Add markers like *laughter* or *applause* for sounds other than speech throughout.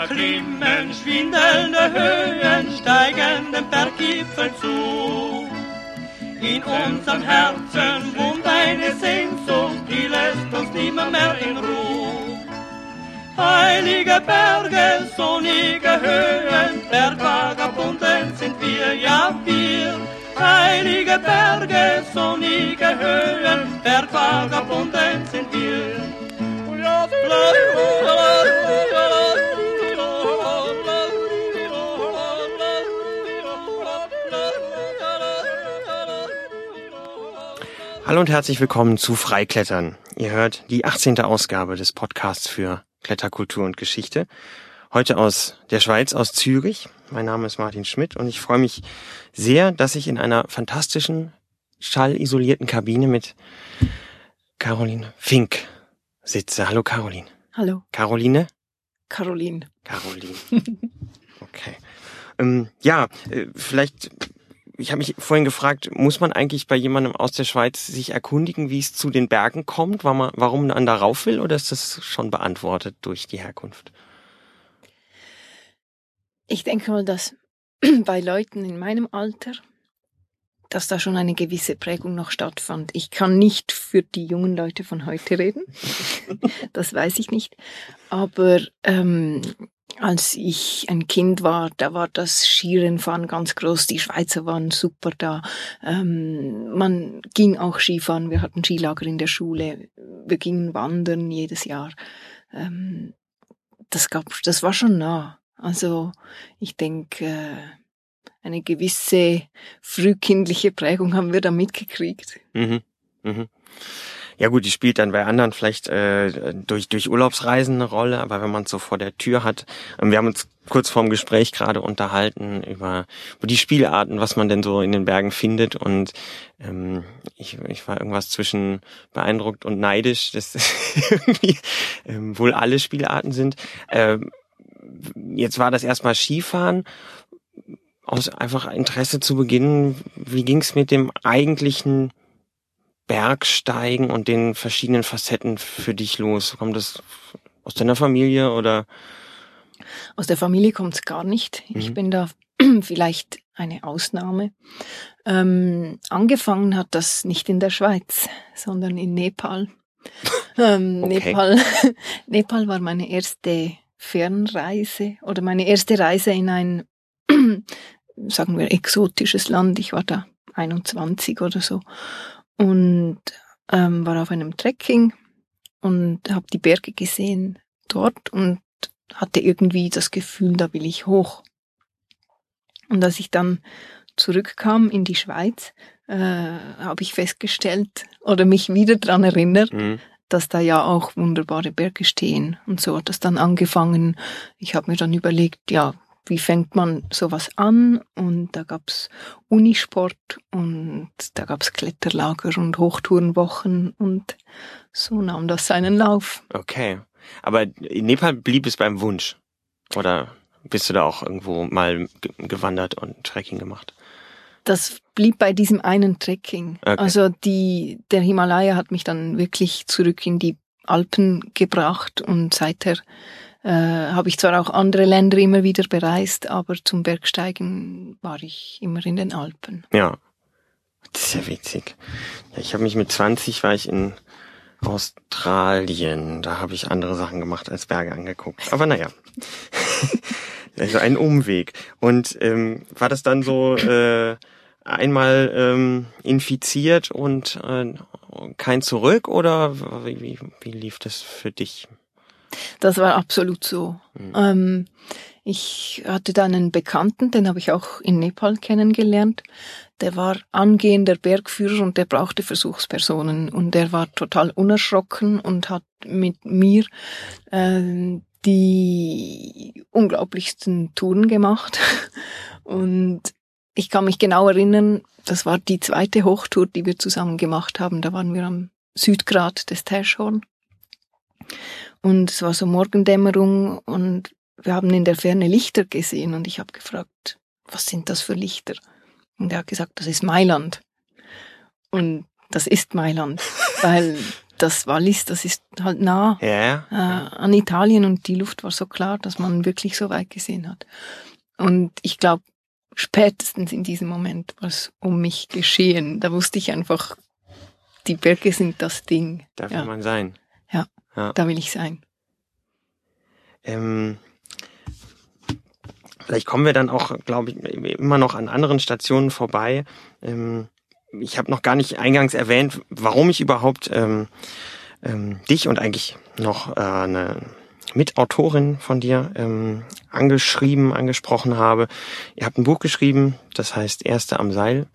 erklimmen schwindelnde Höhen, steigen dem Berggipfel zu. In unserem Herzen wohnt eine Sehnsucht, die lässt uns nimmer mehr in Ruhe. Heilige Berge, sonnige Höhen, Bergvagabunden sind wir, ja wir. Heilige Berge, sonnige Höhen, Bergvagabunden sind wir. Hallo und herzlich willkommen zu Freiklettern. Ihr hört die 18. Ausgabe des Podcasts für Kletterkultur und Geschichte. Heute aus der Schweiz, aus Zürich. Mein Name ist Martin Schmidt und ich freue mich sehr, dass ich in einer fantastischen, schallisolierten Kabine mit Caroline Fink sitze. Hallo Caroline. Hallo. Caroline? Caroline. Caroline. Okay. Ähm, ja, äh, vielleicht ich habe mich vorhin gefragt, muss man eigentlich bei jemandem aus der Schweiz sich erkundigen, wie es zu den Bergen kommt, warum man, warum man da rauf will, oder ist das schon beantwortet durch die Herkunft? Ich denke mal, dass *clears throat* bei Leuten in meinem Alter, dass da schon eine gewisse Prägung noch stattfand. Ich kann nicht für die jungen Leute von heute reden, *laughs* das weiß ich nicht, aber ähm, als ich ein Kind war, da war das Skirennfahren ganz groß. Die Schweizer waren super da. Ähm, man ging auch Skifahren. Wir hatten Skilager in der Schule. Wir gingen wandern jedes Jahr. Ähm, das gab, das war schon nah. Also ich denke, äh, eine gewisse frühkindliche Prägung haben wir da mitgekriegt. Mhm. Mhm. Ja gut, die spielt dann bei anderen vielleicht äh, durch, durch Urlaubsreisen eine Rolle, aber wenn man es so vor der Tür hat, ähm, wir haben uns kurz vorm Gespräch gerade unterhalten über, über die Spielarten, was man denn so in den Bergen findet und ähm, ich, ich war irgendwas zwischen beeindruckt und neidisch, dass *laughs* irgendwie ähm, wohl alle Spielarten sind. Ähm, jetzt war das erstmal Skifahren aus einfach Interesse zu beginnen. Wie ging es mit dem eigentlichen Bergsteigen und den verschiedenen Facetten für dich los? Kommt das aus deiner Familie oder? Aus der Familie kommt es gar nicht. Mhm. Ich bin da *clears throat* vielleicht eine Ausnahme. Ähm, angefangen hat das nicht in der Schweiz, sondern in Nepal. *laughs* Ähm, okay. Nepal, *laughs* Nepal war meine erste Fernreise oder meine erste Reise in ein, *clears throat* sagen wir, exotisches Land. Ich war da 21 oder so und ähm, war auf einem Trekking und habe die Berge gesehen dort und hatte irgendwie das Gefühl, da will ich hoch. Und als ich dann zurückkam in die Schweiz, äh, habe ich festgestellt oder mich wieder dran erinnert, mhm. dass da ja auch wunderbare Berge stehen. Und so hat das dann angefangen. Ich habe mir dann überlegt, ja, wie fängt man sowas an? Und da gab's Unisport und da gab's Kletterlager und Hochtourenwochen und so nahm das seinen Lauf. Okay. Aber in Nepal blieb es beim Wunsch? Oder bist du da auch irgendwo mal gewandert und Trekking gemacht? Das blieb bei diesem einen Trekking. Okay. Also die, der Himalaya hat mich dann wirklich zurück in die Alpen gebracht und seither äh, habe ich zwar auch andere Länder immer wieder bereist, aber zum Bergsteigen war ich immer in den Alpen. Ja, das ist ja witzig. Ich habe mich mit 20 war ich in Australien. Da habe ich andere Sachen gemacht als Berge angeguckt. Aber naja. *laughs* also ein Umweg. Und ähm, war das dann so äh, einmal ähm, infiziert und äh, kein Zurück oder wie, wie lief das für dich? Das war absolut so. Mhm. Ähm, ich hatte da einen Bekannten, den habe ich auch in Nepal kennengelernt. Der war angehender Bergführer und der brauchte Versuchspersonen. Und der war total unerschrocken und hat mit mir äh, die unglaublichsten Touren gemacht. *laughs* Und ich kann mich genau erinnern, das war die zweite Hochtour, die wir zusammen gemacht haben. Da waren wir am Südgrat des Täschhorn. Und es war so Morgendämmerung und wir haben in der Ferne Lichter gesehen und ich habe gefragt, was sind das für Lichter? Und er hat gesagt, das ist Mailand. Und das ist Mailand, *laughs* weil das Wallis, das ist halt nah Ja, äh, an Italien und die Luft war so klar, dass man wirklich so weit gesehen hat. Und ich glaube, spätestens in diesem Moment war es um mich geschehen. Da wusste ich einfach, die Berge sind das Ding. darf ja, man sein. Da will ich sein. Ähm, vielleicht kommen wir dann auch, glaube ich, immer noch an anderen Stationen vorbei. Ähm, ich habe noch gar nicht eingangs erwähnt, warum ich überhaupt ähm, ähm, dich und eigentlich noch äh, eine Mitautorin von dir ähm, angeschrieben, angesprochen habe. Ihr habt ein Buch geschrieben, das heißt Erste am Seil,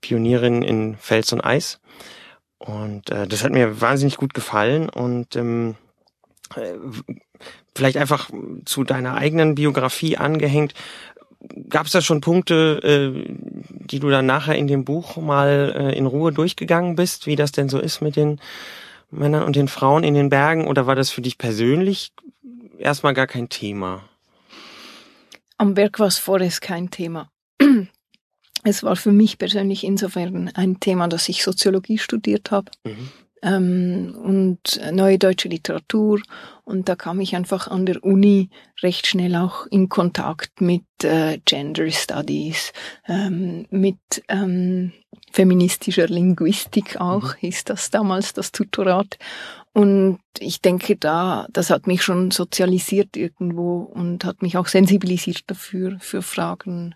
Pionierin in Fels und Eis. Und äh, das hat mir wahnsinnig gut gefallen und ähm, äh, vielleicht einfach zu deiner eigenen Biografie angehängt. Gab es da schon Punkte, äh, die du dann nachher in dem Buch mal äh, in Ruhe durchgegangen bist, wie das denn so ist mit den Männern und den Frauen in den Bergen? Oder war das für dich persönlich erstmal gar kein Thema? Am Berg war es vorerst kein Thema. Es war für mich persönlich insofern ein Thema, dass ich Soziologie studiert habe Mhm. ähm, und neue deutsche Literatur. Und da kam ich einfach an der Uni recht schnell auch in Kontakt mit äh, Gender Studies, ähm, mit ähm, feministischer Linguistik auch, hieß das damals das Tutorat. Und ich denke, da, das hat mich schon sozialisiert irgendwo und hat mich auch sensibilisiert dafür, für Fragen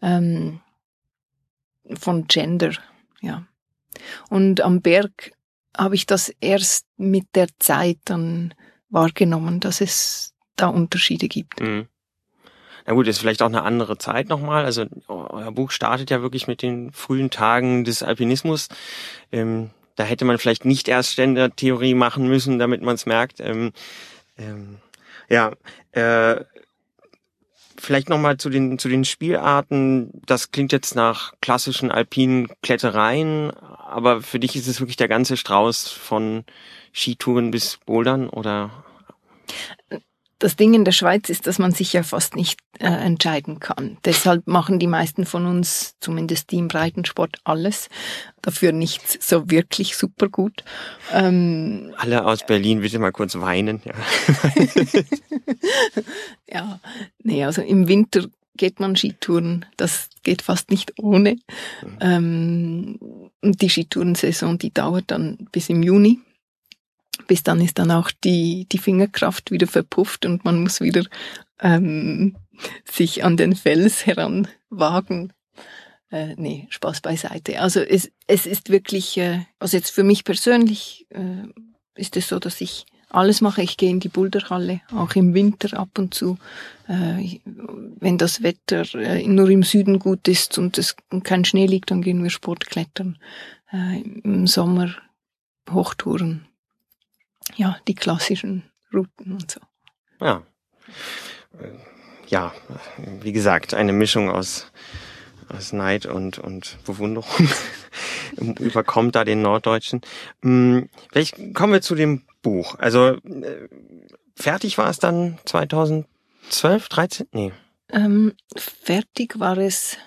ähm, von Gender, ja. Und am Berg habe ich das erst mit der Zeit dann wahrgenommen, dass es da Unterschiede gibt. Mhm. Na gut, ist vielleicht auch eine andere Zeit nochmal. Also euer Buch startet ja wirklich mit den frühen Tagen des Alpinismus. Ähm, da hätte man vielleicht nicht erst Ständertheorie machen müssen, damit man es merkt. Ähm, ähm, ja, äh, vielleicht nochmal zu den, zu den Spielarten. Das klingt jetzt nach klassischen alpinen Klettereien, aber für dich ist es wirklich der ganze Strauß von Skitouren bis Bouldern oder? Das Ding in der Schweiz ist, dass man sich ja fast nicht äh, entscheiden kann. Deshalb machen die meisten von uns, zumindest die im Breitensport, alles. Dafür nicht so wirklich super gut. Ähm, Alle aus Berlin bitte mal kurz weinen. Ja. *laughs* ja, nee, also im Winter geht man Skitouren. Das geht fast nicht ohne. Ähm, und die Skitourensaison, die dauert dann bis im Juni. Bis dann ist dann auch die, die Fingerkraft wieder verpufft und man muss wieder ähm, sich an den Fels heranwagen. Äh, nee, Spaß beiseite. Also es, es ist wirklich, äh, also jetzt für mich persönlich äh, ist es so, dass ich alles mache. Ich gehe in die Boulderhalle, auch im Winter ab und zu. Äh, wenn das Wetter äh, nur im Süden gut ist und es kein Schnee liegt, dann gehen wir Sportklettern. Äh, Im Sommer Hochtouren. Ja, die klassischen Routen und so. Ja. Ja, wie gesagt, eine Mischung aus, aus Neid und, und Bewunderung *laughs* überkommt da den Norddeutschen. Vielleicht kommen wir zu dem Buch. Also äh, fertig war es dann 2012, 13? Nee, Ähm, fertig war es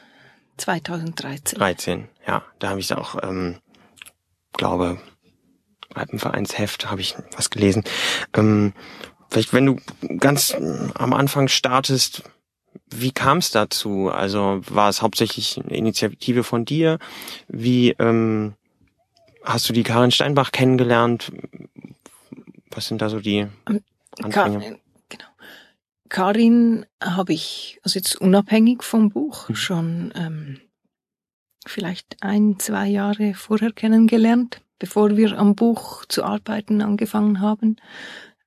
2013. 13. Ja, da habe ich auch, ähm, glaube, Alpenvereinsheft habe ich was gelesen. Ähm, vielleicht, wenn du ganz äh, am Anfang startest, wie kam es dazu? Also war es hauptsächlich eine Initiative von dir? Wie ähm, hast du die Karin Steinbach kennengelernt? Was sind da so die Ka Anfänge? genau. Karin habe ich, also jetzt unabhängig vom Buch, Mhm. schon ähm, vielleicht ein, zwei Jahre vorher kennengelernt, bevor wir am Buch zu arbeiten angefangen haben.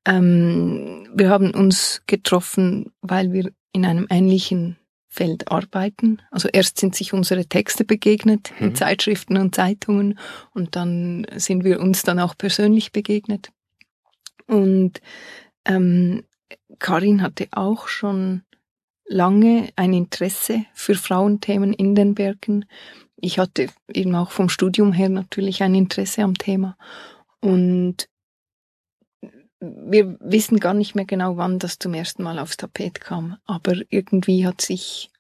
Ähm, wir haben uns getroffen, weil wir in einem ähnlichen Feld arbeiten. Also erst sind sich unsere Texte begegnet in Mhm. Zeitschriften und Zeitungen und dann sind wir uns dann auch persönlich begegnet. Und ähm, Karin hatte auch schon lange ein Interesse für Frauenthemen in den Bergen. Ich hatte eben auch vom Studium her natürlich ein Interesse am Thema. Und wir wissen gar nicht mehr genau, wann das zum ersten Mal aufs Tapet kam. Aber irgendwie hat sich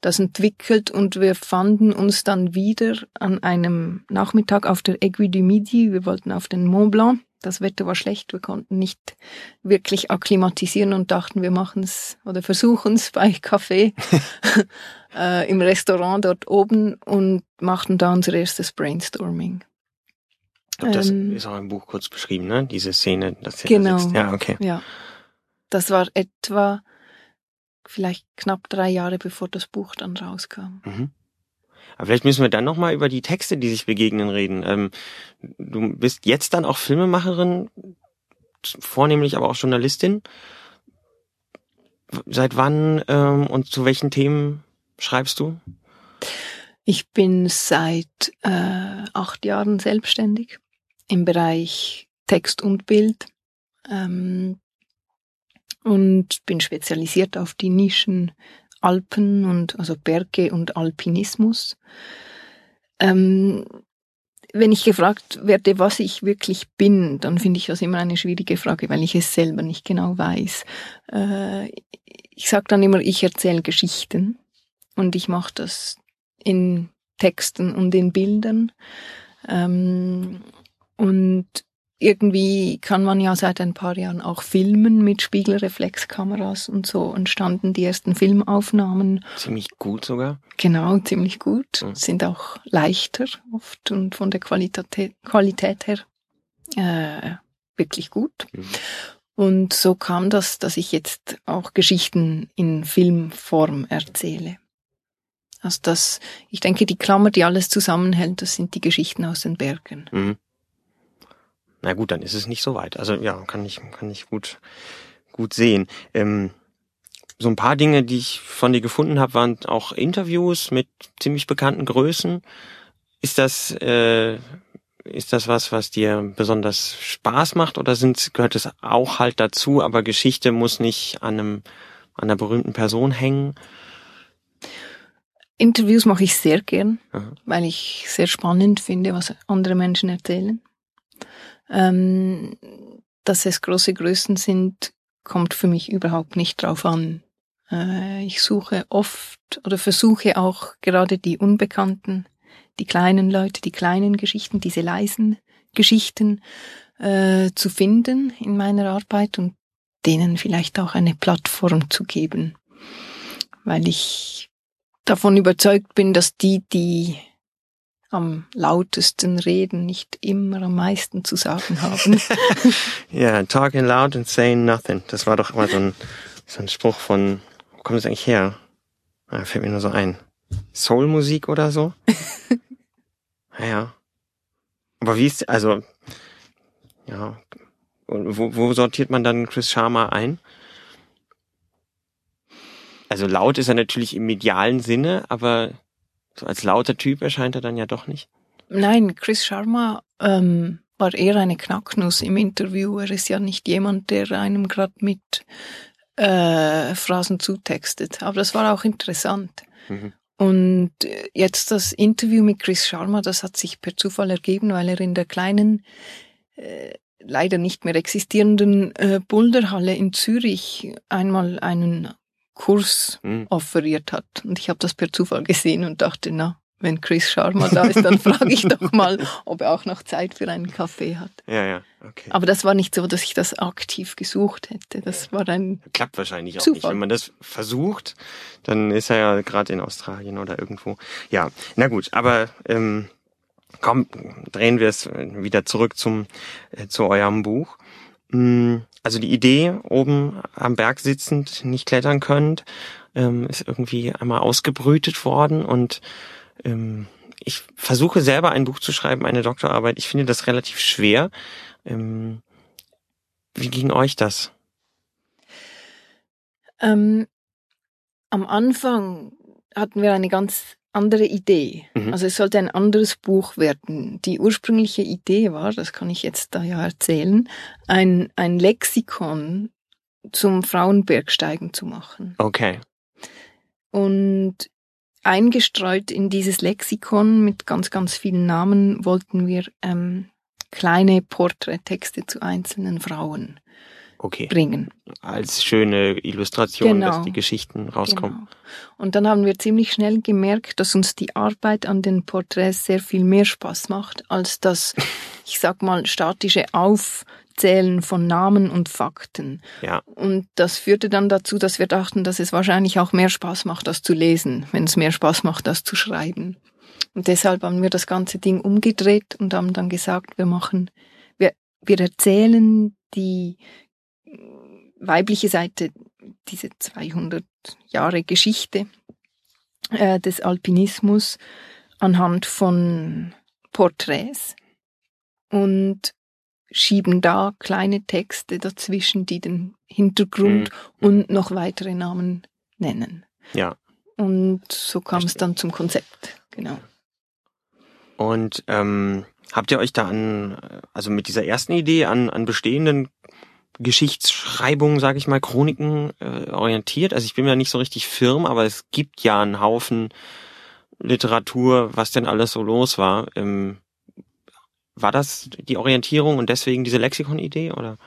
das entwickelt und wir fanden uns dann wieder an einem Nachmittag auf der Aiguille du Midi. Wir wollten auf den Mont Blanc. Das Wetter war schlecht, wir konnten nicht wirklich akklimatisieren und dachten, wir machen es oder versuchen es *laughs* bei Kaffee *laughs* äh, im Restaurant dort oben und machten da unser erstes Brainstorming. Ich das ähm, ist auch im Buch kurz beschrieben, ne? Diese Szene, dass er genau, da sitzt. Ja, okay. Ja. Das war etwa vielleicht knapp drei Jahre bevor das Buch dann rauskam. Mhm. Aber vielleicht müssen wir dann nochmal über die Texte, die sich begegnen, reden. Ähm, du bist jetzt dann auch Filmemacherin, vornehmlich aber auch Journalistin. Seit wann ähm, und zu welchen Themen schreibst du? Ich bin seit äh, acht Jahren selbstständig im Bereich Text und Bild. Ähm, und bin spezialisiert auf die Nischen Alpen und also Berge und Alpinismus. Ähm, wenn ich gefragt werde, was ich wirklich bin, dann finde ich das immer eine schwierige Frage, weil ich es selber nicht genau weiß. Äh, ich sage dann immer, ich erzähle Geschichten und ich mache das in Texten und in Bildern. Ähm, und irgendwie kann man ja seit ein paar Jahren auch filmen mit Spiegelreflexkameras und so entstanden die ersten Filmaufnahmen. Ziemlich gut sogar. Genau, ziemlich gut. Mhm. Sind auch leichter oft und von der Qualität, Qualität her äh, wirklich gut. Mhm. Und so kam das, dass ich jetzt auch Geschichten in Filmform erzähle. Also das, ich denke, die Klammer, die alles zusammenhält, das sind die Geschichten aus den Bergen. Mhm. Na gut, dann ist es nicht so weit. Also ja, kann ich, kann ich gut, gut sehen. Ähm, so ein paar Dinge, die ich von dir gefunden habe, waren auch Interviews mit ziemlich bekannten Größen. Ist das, äh, ist das was, was dir besonders Spaß macht oder sind, gehört es auch halt dazu, aber Geschichte muss nicht an einem, an einer berühmten Person hängen? Interviews mache ich sehr gern, Aha. weil ich sehr spannend finde, was andere Menschen erzählen. Ähm, dass es große Größen sind, kommt für mich überhaupt nicht drauf an. Äh, ich suche oft oder versuche auch gerade die Unbekannten, die kleinen Leute, die kleinen Geschichten, diese leisen Geschichten äh, zu finden in meiner Arbeit und denen vielleicht auch eine Plattform zu geben. Weil ich davon überzeugt bin, dass die, die am lautesten reden, nicht immer am meisten zu sagen haben. *laughs* *laughs* Ja, yeah, talking loud and saying nothing. Das war doch immer so ein, so ein Spruch von, wo kommt das eigentlich her? Ah, fällt mir nur so ein. Soulmusik oder so? *laughs* naja. Aber wie ist, also, ja, wo, wo sortiert man dann Chris Sharma ein? Also laut ist er natürlich im medialen Sinne, aber als lauter Typ erscheint er dann ja doch nicht. Nein, Chris Sharma ähm, war eher eine Knacknuss im Interview. Er ist ja nicht jemand, der einem gerade mit äh, Phrasen zutextet. Aber das war auch interessant. Mhm. Und jetzt das Interview mit Chris Sharma, das hat sich per Zufall ergeben, weil er in der kleinen, äh, leider nicht mehr existierenden äh, Boulderhalle in Zürich einmal einen Kurs mhm. offeriert hat. Und ich habe das per Zufall gesehen und dachte, na, wenn Chris Sharma da ist, dann frage ich doch mal, *laughs* ob er auch noch Zeit für einen Kaffee hat. Ja, ja, okay. Aber das war nicht so, dass ich das aktiv gesucht hätte. Das war ein klappt wahrscheinlich auch Zufall. nicht. Wenn man das versucht, dann ist er ja gerade in Australien oder irgendwo. Ja, na gut, aber ähm, komm, drehen wir es wieder zurück zum äh, zu eurem Buch. Mm, also die Idee, oben am Berg sitzend, nicht klettern könnt, ähm, ist irgendwie einmal ausgebrütet worden und ähm, ich versuche selber ein Buch zu schreiben, eine Doktorarbeit. Ich finde das relativ schwer. Ähm, wie ging euch das? Ähm, am Anfang hatten wir eine ganz andere Idee. Mhm. Also es sollte ein anderes Buch werden. Die ursprüngliche Idee war, das kann ich jetzt da ja erzählen, ein, ein Lexikon zum Frauenbergsteigen zu machen. Okay. Und eingestreut in dieses Lexikon mit ganz, ganz vielen Namen wollten wir ähm, kleine Porträttexte zu einzelnen Frauen okay. bringen. Als schöne Illustration, Genau. dass die Geschichten rauskommen. Genau. Und dann haben wir ziemlich schnell gemerkt, dass uns die Arbeit an den Porträts sehr viel mehr Spaß macht, als das, *laughs* ich sag mal, statische Aufzählen von Namen und Fakten. Ja, Und das führte dann dazu, dass wir dachten, dass es wahrscheinlich auch mehr Spaß macht, das zu lesen, wenn es mehr Spaß macht, das zu schreiben. Und deshalb haben wir das ganze Ding umgedreht und haben dann gesagt, wir machen, wir, wir erzählen die weibliche Seite, diese 200 Jahre Geschichte äh, des Alpinismus anhand von Porträts und schieben da kleine Texte dazwischen, die den Hintergrund Mhm. und noch weitere Namen nennen. ja. Und so kam es dann zum Konzept. Genau. Und ähm, habt ihr euch da an, also mit dieser ersten Idee an, an bestehenden Geschichtsschreibungen, sage ich mal, Chroniken äh, orientiert? Also ich bin mir nicht so richtig firm, aber es gibt ja einen Haufen Literatur, was denn alles so los war. Ähm, war das die Orientierung und deswegen diese Lexikon-Idee oder?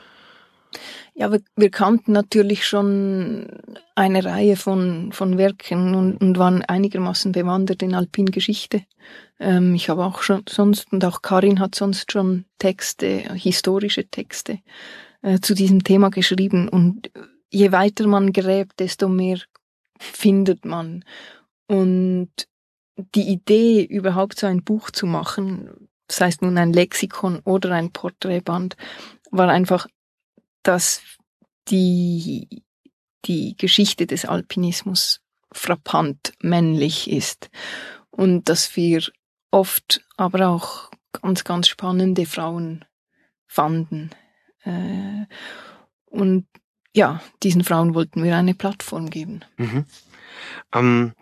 Ja, wir, wir kannten natürlich schon eine Reihe von, von Werken und, und waren einigermaßen bewandert in Alpingeschichte. Ähm, ich habe auch schon sonst, und auch Karin hat sonst schon Texte, historische Texte äh, zu diesem Thema geschrieben. Und je weiter man gräbt, desto mehr findet man. Und die Idee, überhaupt so ein Buch zu machen, das heißt nun ein Lexikon oder ein Porträtband, war einfach dass die, die Geschichte des Alpinismus frappant männlich ist und dass wir oft aber auch ganz, ganz spannende Frauen fanden. Äh, und ja, diesen Frauen wollten wir eine Plattform geben. Mhm. Ähm,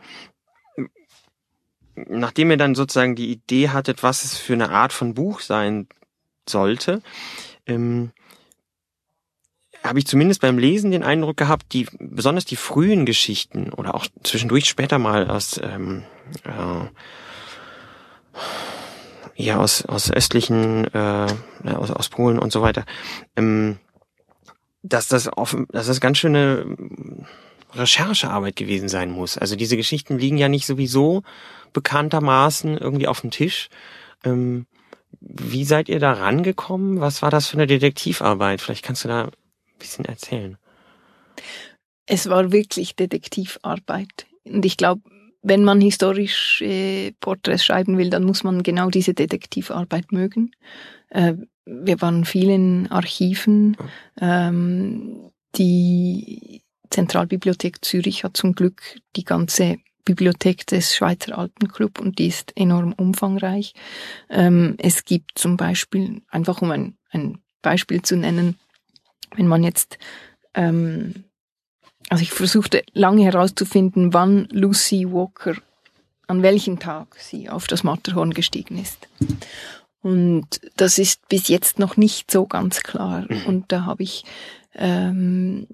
nachdem ihr dann sozusagen die Idee hattet, was es für eine Art von Buch sein sollte, ähm, habe ich zumindest beim Lesen den Eindruck gehabt, die besonders die frühen Geschichten oder auch zwischendurch später mal aus ähm, äh, ja aus aus östlichen äh, aus, aus Polen und so weiter, ähm, dass das offen, dass das ganz schöne ähm, Recherchearbeit gewesen sein muss. Also diese Geschichten liegen ja nicht sowieso bekanntermaßen irgendwie auf dem Tisch. Ähm, wie seid ihr da rangekommen? Was war das für eine Detektivarbeit? Vielleicht kannst du da ein bisschen erzählen. Es war wirklich Detektivarbeit. Und ich glaube, wenn man historische Porträts schreiben will, dann muss man genau diese Detektivarbeit mögen. Äh, wir waren viel in Archiven. Ähm, die Zentralbibliothek Zürich hat zum Glück die ganze Bibliothek des Schweizer Alpenclub und die ist enorm umfangreich. Ähm, es gibt zum Beispiel, einfach um ein, ein Beispiel zu nennen, wenn man jetzt, ähm, also ich versuchte lange herauszufinden, wann Lucy Walker, an welchem Tag sie auf das Matterhorn gestiegen ist. Und das ist bis jetzt noch nicht so ganz klar. Und da habe ich ähm,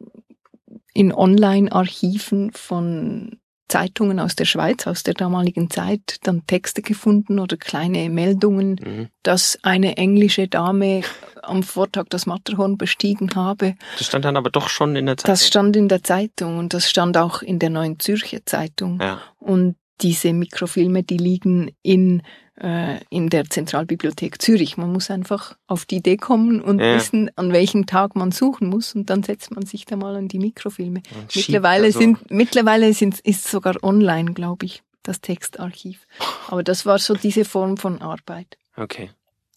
in Online-Archiven von Zeitungen aus der Schweiz, aus der damaligen Zeit, dann Texte gefunden oder kleine Meldungen, Mhm. dass eine englische Dame am Vortag das Matterhorn bestiegen habe. Das stand dann aber doch schon in der Zeit. Das stand in der Zeitung und das stand auch in der Neuen Zürcher Zeitung. ja. Und diese Mikrofilme, die liegen in, äh, in der Zentralbibliothek Zürich. Man muss einfach auf die Idee kommen und Ja. wissen, an welchem Tag man suchen muss und dann setzt man sich da mal an die Mikrofilme. Und Mittlerweile da so- sind, mittlerweile sind, ist sogar online, glaube ich, das Textarchiv. Aber das war so diese Form von Arbeit. Okay.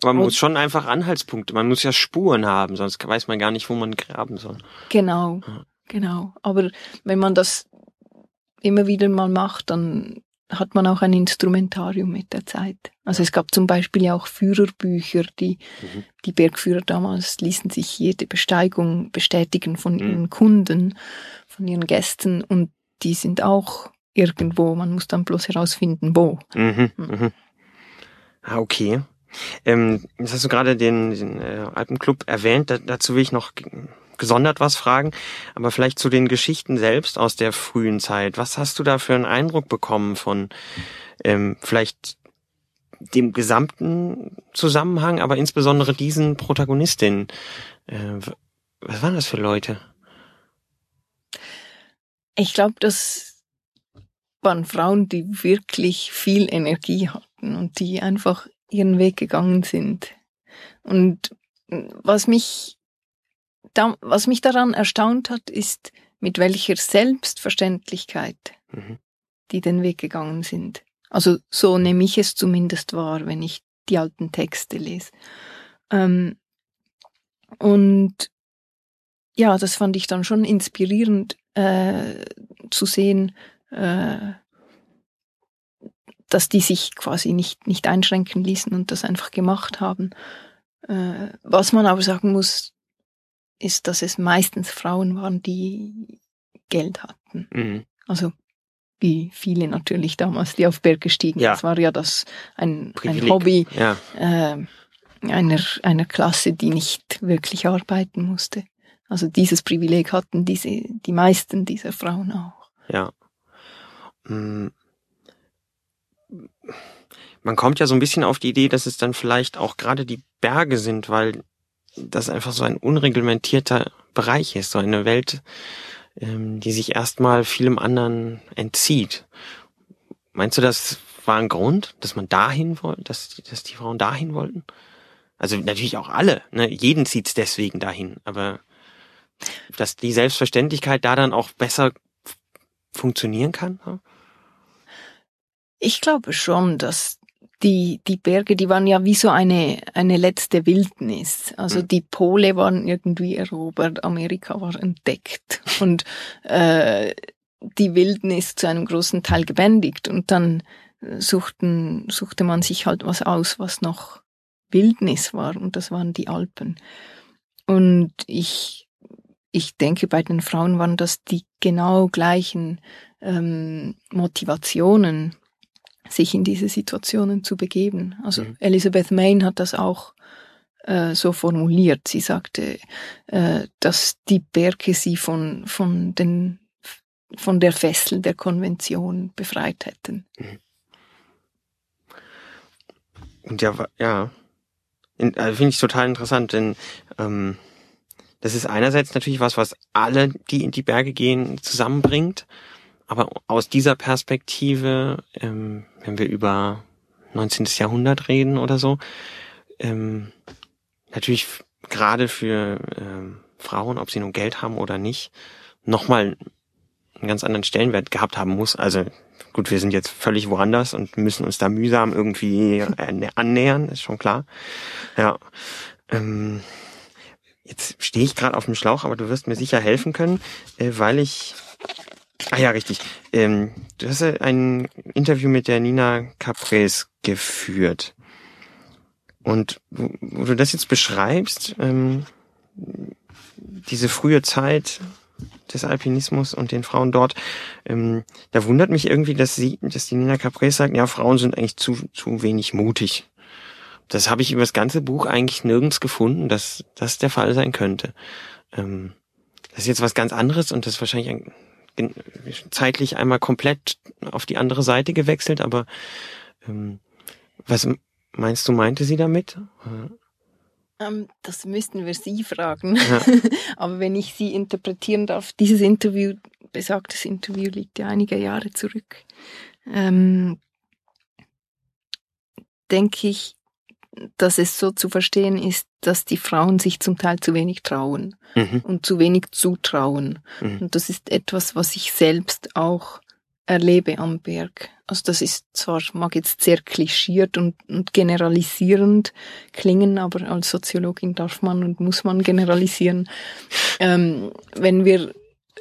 Aber man Und- muss schon einfach Anhaltspunkte, man muss ja Spuren haben, sonst weiß man gar nicht, wo man graben soll. Genau, Ja. genau. Aber wenn man das immer wieder mal macht, dann hat man auch ein Instrumentarium mit der Zeit. Also es gab zum Beispiel ja auch Führerbücher, die, Mhm. die Bergführer damals ließen sich jede Besteigung bestätigen von Mhm. ihren Kunden, von ihren Gästen und die sind auch irgendwo. Man muss dann bloß herausfinden, wo. Mhm. Hm. Mhm. Ah, okay. Ähm, jetzt hast du gerade den, den äh, Alpenclub erwähnt, da, dazu will ich noch gesondert was fragen, aber vielleicht zu den Geschichten selbst aus der frühen Zeit. Was hast du da für einen Eindruck bekommen von ähm, vielleicht dem gesamten Zusammenhang, aber insbesondere diesen Protagonistinnen? Äh, was waren das für Leute? Ich glaube, das waren Frauen, die wirklich viel Energie hatten und die einfach ihren Weg gegangen sind. Und was mich, da, was mich daran erstaunt hat, ist, mit welcher Selbstverständlichkeit mhm. die den Weg gegangen sind. Also so nehme ich es zumindest wahr, wenn ich die alten Texte lese. Ähm, und ja, das fand ich dann schon inspirierend äh, zu sehen, äh, dass die sich quasi nicht, nicht einschränken ließen und das einfach gemacht haben. Äh, was man aber sagen muss, ist, dass es meistens Frauen waren, die Geld hatten. Mhm. Also wie viele natürlich damals, die auf Berg gestiegen. Ja. Das war ja das ein, ein Hobby ja. äh, einer, einer Klasse, die nicht wirklich arbeiten musste. Also dieses Privileg hatten diese, die meisten dieser Frauen auch. Ja. Mm. Man kommt ja so ein bisschen auf die Idee, dass es dann vielleicht auch gerade die Berge sind, weil das einfach so ein unreglementierter Bereich ist, so eine Welt, ähm, die sich erstmal vielem anderen entzieht. Meinst du, das war ein Grund, dass man dahin wollte, dass, dass die Frauen dahin wollten? Also natürlich auch alle, ne? jeden zieht's deswegen dahin, aber dass die Selbstverständlichkeit da dann auch besser funktionieren kann? Ne? Ich glaube schon, dass die, die Berge, die waren ja wie so eine, eine letzte Wildnis. Also mhm. die Pole waren irgendwie erobert, Amerika war entdeckt und äh, die Wildnis zu einem großen Teil gebändigt. Und dann suchten, suchte man sich halt was aus, was noch Wildnis war. Und das waren die Alpen. Und ich, ich denke, bei den Frauen waren das die genau gleichen ähm, Motivationen sich in diese Situationen zu begeben. Also mhm. Elizabeth Main hat das auch äh, so formuliert. Sie sagte, äh, dass die Berge sie von, von, den, von der Fessel der Konvention befreit hätten. Mhm. Und ja, ja, also finde ich total interessant, denn ähm, das ist einerseits natürlich was, was alle, die in die Berge gehen, zusammenbringt. Aber aus dieser Perspektive, ähm, wenn wir über 19. Jahrhundert reden oder so, ähm, natürlich gerade für ähm, Frauen, ob sie nun Geld haben oder nicht, nochmal einen ganz anderen Stellenwert gehabt haben muss. Also gut, wir sind jetzt völlig woanders und müssen uns da mühsam irgendwie annähern, ist schon klar. Ja. Ähm, jetzt stehe ich gerade auf dem Schlauch, aber du wirst mir sicher helfen können, äh, weil ich Ah ja, richtig. Ähm, du hast ein Interview mit der Nina Capres geführt. Und wo, du das jetzt beschreibst, ähm, diese frühe Zeit des Alpinismus und den Frauen dort, ähm, da wundert mich irgendwie, dass sie, dass die Nina Capres sagt, ja, Frauen sind eigentlich zu, zu wenig mutig. Das habe ich über das ganze Buch eigentlich nirgends gefunden, dass das der Fall sein könnte. Ähm, das ist jetzt was ganz anderes und das ist wahrscheinlich ein zeitlich einmal komplett auf die andere Seite gewechselt, aber ähm, was meinst du, meinte sie damit? Ähm, das müssten wir Sie fragen. Ja. *laughs* aber wenn ich Sie interpretieren darf, dieses Interview, besagtes Interview liegt ja einige Jahre zurück, ähm, denke ich, dass es so zu verstehen ist, dass die Frauen sich zum Teil zu wenig trauen mhm. und zu wenig zutrauen. Mhm. Und das ist etwas, was ich selbst auch erlebe am Berg. Also das ist zwar, mag jetzt sehr klischiert und, und generalisierend klingen, aber als Soziologin darf man und muss man generalisieren. Ähm, wenn wir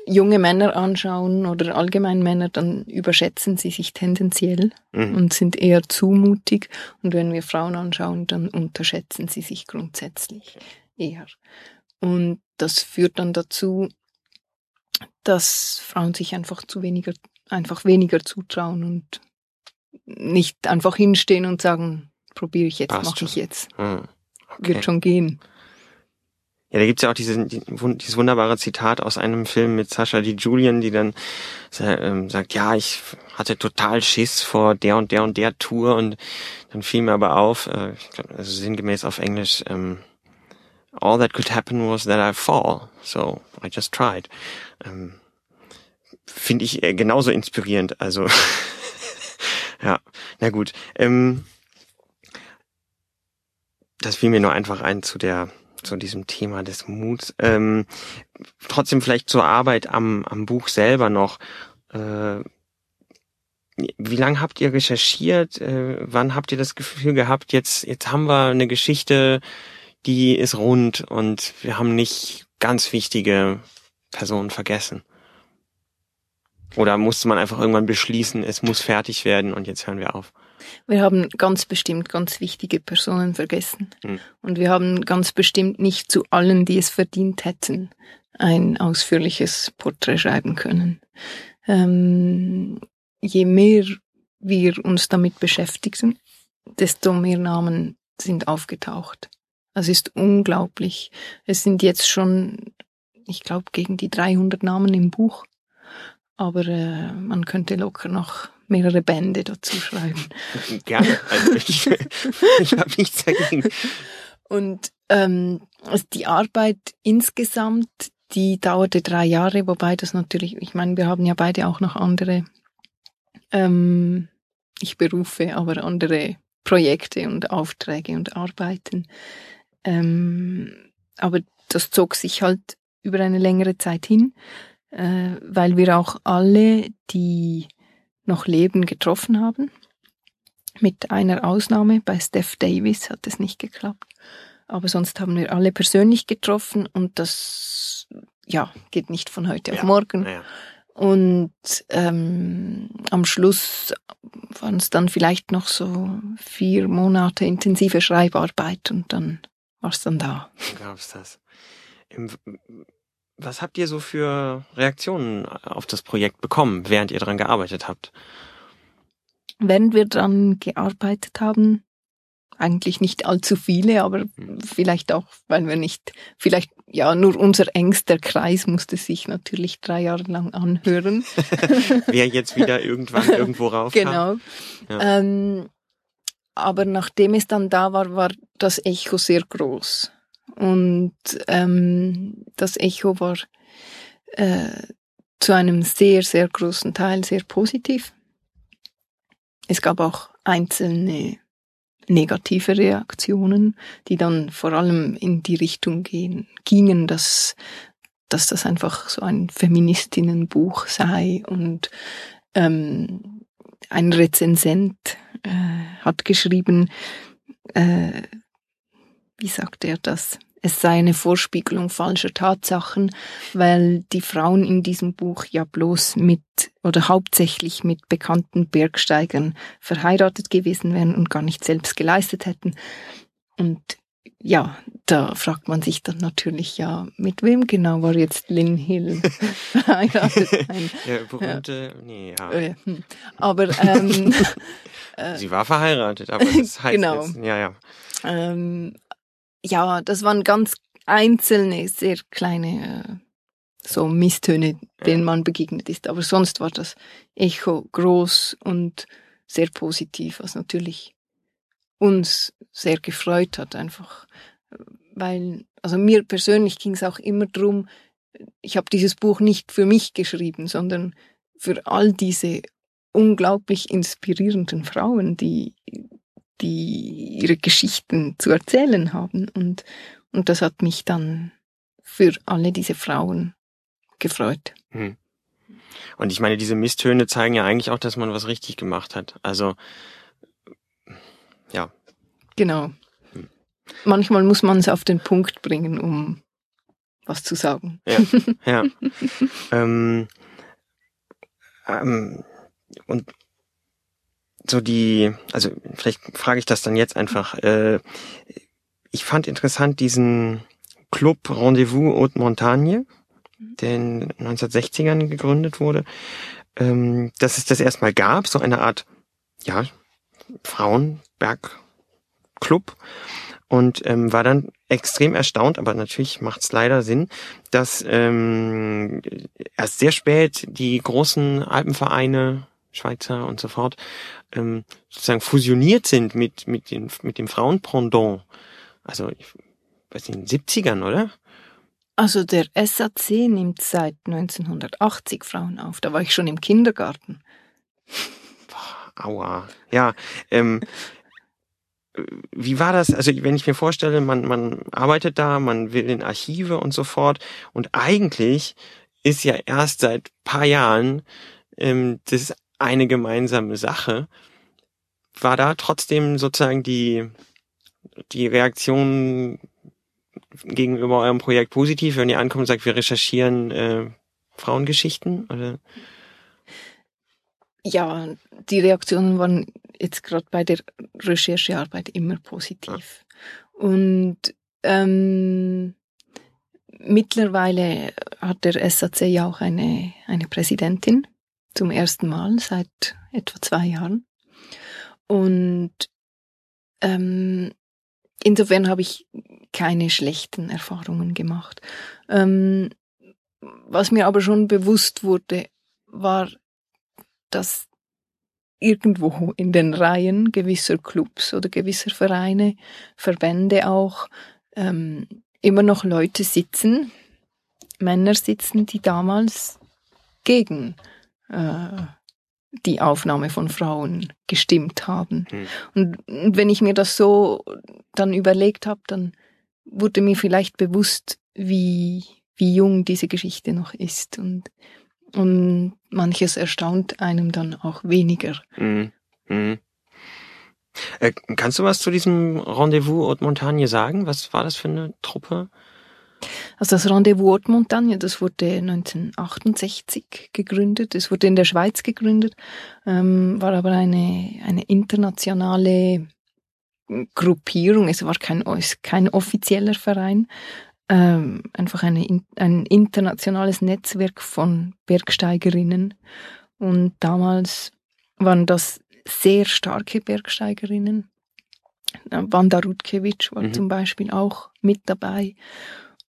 junge Männer anschauen oder allgemein Männer, dann überschätzen sie sich tendenziell mhm. und sind eher zumutig. Und wenn wir Frauen anschauen, dann unterschätzen sie sich grundsätzlich eher. Und das führt dann dazu, dass Frauen sich einfach zu weniger, einfach weniger zutrauen und nicht einfach hinstehen und sagen, probiere ich jetzt, mache ich jetzt. Mhm. Okay. Wird schon gehen. Ja, da gibt's ja auch diese, dieses wunderbare Zitat aus einem Film mit Sascha die Julian, die dann äh, sagt, ja, ich hatte total Schiss vor der und der und der Tour und dann fiel mir aber auf, äh, ich glaub, also sinngemäß auf Englisch, ähm, all that could happen was that I fall. So I just tried. Ähm, Finde ich äh, genauso inspirierend. Also *laughs* ja, na gut. Ähm, das fiel mir nur einfach ein zu der zu diesem Thema des Muts. Ähm, trotzdem vielleicht zur Arbeit am, am Buch selber noch. Äh, wie lange habt ihr recherchiert? Äh, wann habt ihr das Gefühl gehabt, jetzt, jetzt haben wir eine Geschichte, die ist rund und wir haben nicht ganz wichtige Personen vergessen? Oder musste man einfach irgendwann beschließen, es muss fertig werden und jetzt hören wir auf? Wir haben ganz bestimmt ganz wichtige Personen vergessen. Hm. Und wir haben ganz bestimmt nicht zu allen, die es verdient hätten, ein ausführliches Porträt schreiben können. Ähm, je mehr wir uns damit beschäftigten, desto mehr Namen sind aufgetaucht. Das ist unglaublich. Es sind jetzt schon, ich glaube, gegen die 300 Namen im Buch. Aber äh, man könnte locker noch mehrere Bände dazu schreiben. *laughs* Gerne, also ich, *laughs* ich habe nichts dagegen. Und ähm, also die Arbeit insgesamt, die dauerte drei Jahre, wobei das natürlich, ich meine, wir haben ja beide auch noch andere, ähm, ich berufe, aber andere Projekte und Aufträge und Arbeiten. Ähm, aber das zog sich halt über eine längere Zeit hin, äh, weil wir auch alle, die noch leben, getroffen haben. Mit einer Ausnahme, bei Steph Davis hat es nicht geklappt. Aber sonst haben wir alle persönlich getroffen und das ja, geht nicht von heute ja. auf morgen. Ja. Und ähm, am Schluss waren es dann vielleicht noch so vier Monate intensive Schreibarbeit und dann war es dann da. Gab's das. Was habt ihr so für Reaktionen auf das Projekt bekommen, während ihr daran gearbeitet habt? Während wir daran gearbeitet haben, eigentlich nicht allzu viele, aber hm. vielleicht auch, weil wir nicht, vielleicht, ja, nur unser engster Kreis musste sich natürlich drei Jahre lang anhören. *laughs* Wer jetzt wieder irgendwann *laughs* irgendwo rauf Genau. Ja. Ähm, aber nachdem es dann da war, war das Echo sehr groß. Und ähm, das Echo war äh, zu einem sehr, sehr großen Teil sehr positiv. Es gab auch einzelne negative Reaktionen, die dann vor allem in die Richtung gehen, gingen, dass, dass das einfach so ein Feministinnenbuch sei und ähm, ein Rezensent äh, hat geschrieben, äh, wie sagt er das? Es sei eine Vorspiegelung falscher Tatsachen, weil die Frauen in diesem Buch ja bloß mit oder hauptsächlich mit bekannten Bergsteigern verheiratet gewesen wären und gar nicht selbst geleistet hätten. Und ja, da fragt man sich dann natürlich ja, mit wem genau war jetzt Lynn Hill *laughs* verheiratet? Ja, *laughs* berühmte, ja. nee, ja. Äh, hm. Aber ähm, *laughs* sie war verheiratet, aber das heißt genau. jetzt, ja, ja. Ähm, ja, das waren ganz einzelne, sehr kleine äh, so Misstöne, denen man begegnet ist. Aber sonst war das Echo groß und sehr positiv, was natürlich uns sehr gefreut hat, einfach weil, also mir persönlich ging es auch immer drum, ich habe dieses Buch nicht für mich geschrieben, sondern für all diese unglaublich inspirierenden Frauen, die die ihre Geschichten zu erzählen haben. Und, und das hat mich dann für alle diese Frauen gefreut. Hm. Und ich meine, diese Misstöne zeigen ja eigentlich auch, dass man was richtig gemacht hat. Also, ja. Genau. Hm. Manchmal muss man es auf den Punkt bringen, um was zu sagen. Ja, ja. *laughs* ähm, ähm, und so die, also vielleicht frage ich das dann jetzt einfach. Äh, ich fand interessant diesen Club Rendezvous Haute Montagne, der in 1960ern gegründet wurde, ähm, dass es das erstmal gab, so eine Art, ja, Frauenbergclub und ähm, war dann extrem erstaunt, aber natürlich macht es leider Sinn, dass ähm, erst sehr spät die großen Alpenvereine Schweizer und so fort, ähm, sozusagen fusioniert sind mit, mit, den, mit dem Frauenpendant. Also ich was in den 70ern, oder? Also der SAC nimmt seit 1980 Frauen auf. Da war ich schon im Kindergarten. Aua. Ja, ähm, wie war das? Also wenn ich mir vorstelle, man, man arbeitet da, man will in Archive und so fort und eigentlich ist ja erst seit paar Jahren ähm, das eine gemeinsame Sache. War da trotzdem sozusagen die, die Reaktion gegenüber eurem Projekt positiv, wenn ihr ankommt und sagt, wir recherchieren äh, Frauengeschichten? Oder? Ja, die Reaktionen waren jetzt gerade bei der Recherchearbeit immer positiv. Und ähm, mittlerweile hat der SAC ja auch eine, eine Präsidentin zum ersten Mal seit etwa zwei Jahren. Und ähm, insofern habe ich keine schlechten Erfahrungen gemacht. Ähm, was mir aber schon bewusst wurde, war, dass irgendwo in den Reihen gewisser Clubs oder gewisser Vereine, Verbände auch, ähm, immer noch Leute sitzen, Männer sitzen, die damals gegen äh, die Aufnahme von Frauen gestimmt haben. Hm. Und, und wenn ich mir das so dann überlegt habe, dann wurde mir vielleicht bewusst, wie, wie jung diese Geschichte noch ist. Und und manches erstaunt einem dann auch weniger. Mhm. Mhm. Äh, kannst du was zu diesem Rendezvous Haute Montagne sagen? Was war das für eine Truppe? Also das Rendezvous Haute Montagne, das wurde 1968 gegründet. Es wurde in der Schweiz gegründet, ähm, war aber eine, eine internationale Gruppierung. Es war kein, kein offizieller Verein, ähm, einfach eine, ein internationales Netzwerk von Bergsteigerinnen. Und damals waren das sehr starke Bergsteigerinnen. Wanda Rutkiewicz war mhm. zum Beispiel auch mit dabei.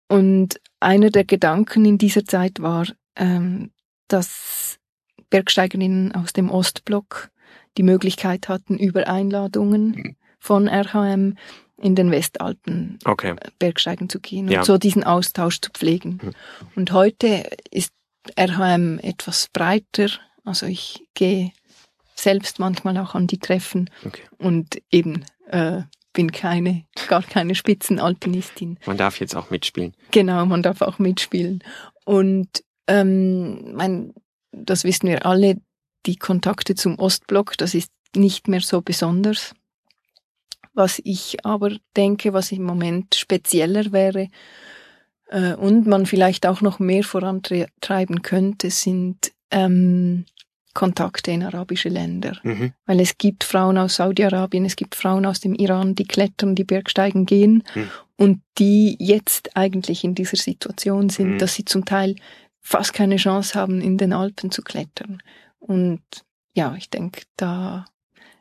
Und einer der Gedanken in dieser Zeit war, ähm, dass Bergsteigerinnen aus dem Ostblock die Möglichkeit hatten, über Einladungen mhm. von RHM in den Westalpen okay. Äh, Bergsteigen zu gehen und ja. so diesen Austausch zu pflegen. Mhm. Und heute ist RHM etwas breiter. Also ich gehe selbst manchmal auch an die Treffen okay. und eben äh, bin keine, gar keine Spitzenalpinistin. Man darf jetzt auch mitspielen. Genau, man darf auch mitspielen. Und ähm, mein, das wissen wir alle, die Kontakte zum Ostblock, das ist nicht mehr so besonders. Was ich aber denke, was im Moment spezieller wäre äh, und man vielleicht auch noch mehr vorantreiben könnte, sind ähm, Kontakte in arabische Länder. Mhm. Weil es gibt Frauen aus Saudi-Arabien, es gibt Frauen aus dem Iran, die klettern, die Bergsteigen gehen mhm. und die jetzt eigentlich in dieser Situation sind, mhm. dass sie zum Teil fast keine Chance haben, in den Alpen zu klettern. Und ja, ich denke, da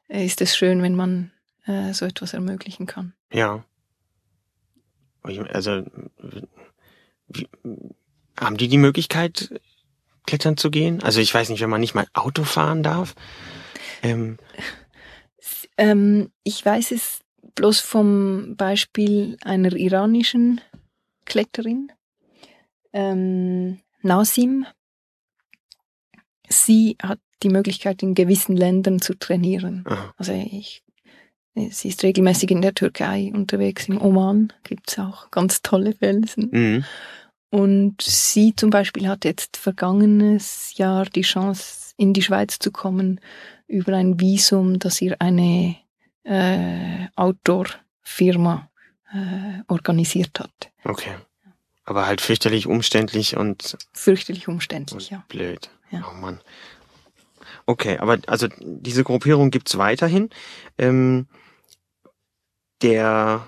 ist es schön, wenn man äh, so etwas ermöglichen kann. Ja. Also wie, haben die die Möglichkeit, klettern zu gehen? Also ich weiß nicht, wenn man nicht mal Auto fahren darf. Ähm. Ähm, ich weiß es bloß vom Beispiel einer iranischen Kletterin, ähm, Nasim. Sie hat die Möglichkeit, in gewissen Ländern zu trainieren. Aha. Also ich Sie ist regelmäßig in der Türkei unterwegs, im Oman gibt's auch ganz tolle Felsen. Mhm. Und sie zum Beispiel hat jetzt vergangenes Jahr die Chance, in die Schweiz zu kommen über ein Visum, das ihr eine äh, Outdoor-Firma äh, organisiert hat. Okay. Aber halt fürchterlich umständlich und. Fürchterlich umständlich, und ja. Blöd. Ja. Oh Mann. Okay, aber also diese Gruppierung gibt's weiterhin. Ähm, der,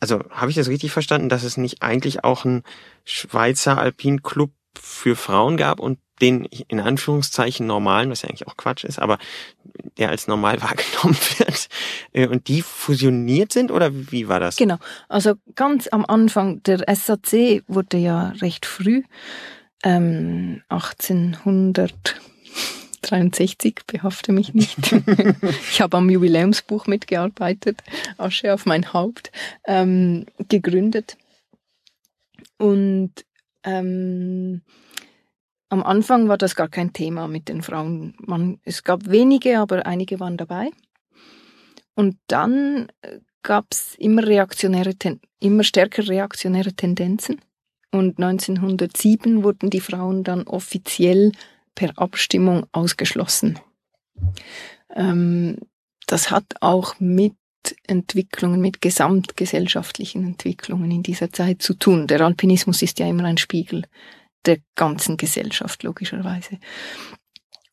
also habe ich das richtig verstanden, dass es nicht eigentlich auch einen Schweizer Alpinclub für Frauen gab und den in Anführungszeichen normalen, was ja eigentlich auch Quatsch ist, aber der als normal *laughs* wahrgenommen wird äh, und die fusioniert sind oder wie war das? Genau, also ganz am Anfang, der SAC wurde ja recht früh, ähm, 1800 63, behafte mich nicht. *laughs* ich habe am Jubiläumsbuch mitgearbeitet, Asche auf mein Haupt, ähm, gegründet. Und ähm, am Anfang war das gar kein Thema mit den Frauen. Man, es gab wenige, aber einige waren dabei. Und dann äh, gab es immer reaktionäre, immer stärker reaktionäre Tendenzen. Und 1907 wurden die Frauen dann offiziell per Abstimmung ausgeschlossen. Ähm, das hat auch mit Entwicklungen, mit gesamtgesellschaftlichen Entwicklungen in dieser Zeit zu tun. Der Alpinismus ist ja immer ein Spiegel der ganzen Gesellschaft, logischerweise.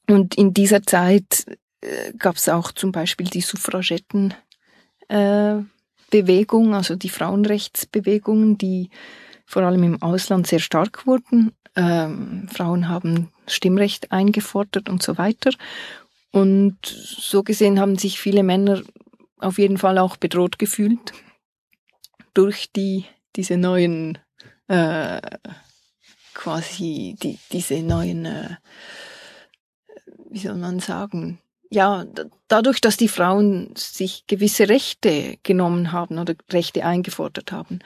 Und in dieser Zeit äh, gab es auch zum Beispiel die Suffragettenbewegung, äh, also die Frauenrechtsbewegungen, die vor allem im Ausland sehr stark wurden. Ähm, Frauen haben Stimmrecht eingefordert und so weiter. Und so gesehen haben sich viele Männer auf jeden Fall auch bedroht gefühlt durch die, diese neuen, äh, quasi die, diese neuen, äh, wie soll man sagen, ja, dadurch, dass die Frauen sich gewisse Rechte genommen haben oder Rechte eingefordert haben.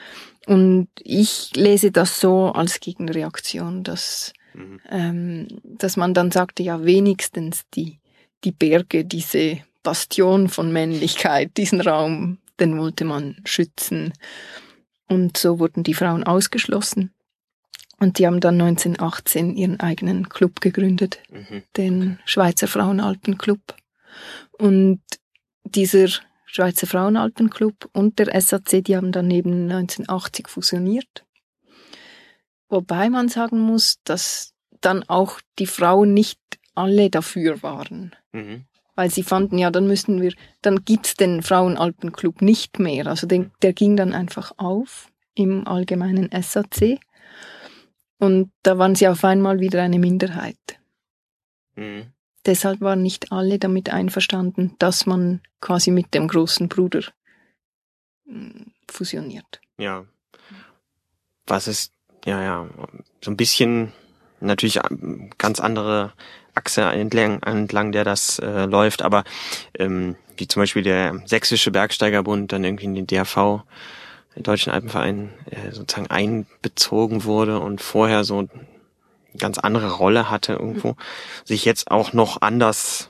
Und ich lese das so als Gegenreaktion, dass, mhm. ähm, dass man dann sagte, ja, wenigstens die, die Berge, diese Bastion von Männlichkeit, diesen Raum, den wollte man schützen. Und so wurden die Frauen ausgeschlossen. Und die haben dann 1918 ihren eigenen Club gegründet, mhm. den Schweizer Frauenalpenclub. Und dieser Schweizer Frauenalpenclub und der SAC, die haben dann eben 1980 fusioniert. Wobei man sagen muss, dass dann auch die Frauen nicht alle dafür waren. Mhm weil sie fanden, ja, dann müssen wir, dann gibt's den Frauenalpenclub nicht mehr. Also den, der ging dann einfach auf im allgemeinen SAC. Und da waren sie auf einmal wieder eine Minderheit. Mhm. Deshalb waren nicht alle damit einverstanden, dass man quasi mit dem großen Bruder hm, fusioniert. Ja. Was ist, ja, ja, so ein bisschen natürlich ganz andere Achse entlang, entlang der das äh, läuft, aber ähm, wie zum Beispiel der Sächsische Bergsteigerbund dann irgendwie in den DRV, Deutschen Alpenverein, äh, sozusagen einbezogen wurde und vorher so eine ganz andere Rolle hatte irgendwo, mhm. sich jetzt auch noch anders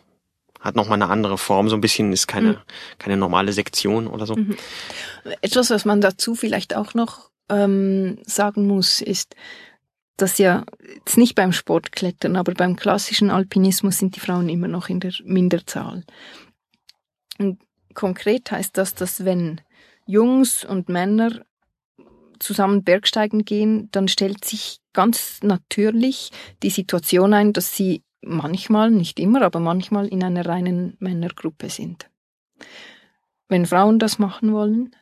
hat noch mal eine andere Form, so ein bisschen ist keine, mhm. keine normale Sektion oder so. Mhm. Etwas, was man dazu vielleicht auch noch ähm, sagen muss, ist, dass ja jetzt nicht beim Sportklettern, aber beim klassischen Alpinismus sind die Frauen immer noch in der Minderzahl. Und konkret heißt das, dass wenn Jungs und Männer zusammen Bergsteigen gehen, dann stellt sich ganz natürlich die Situation ein, dass sie manchmal, nicht immer, aber manchmal in einer reinen Männergruppe sind. Wenn Frauen das machen wollen,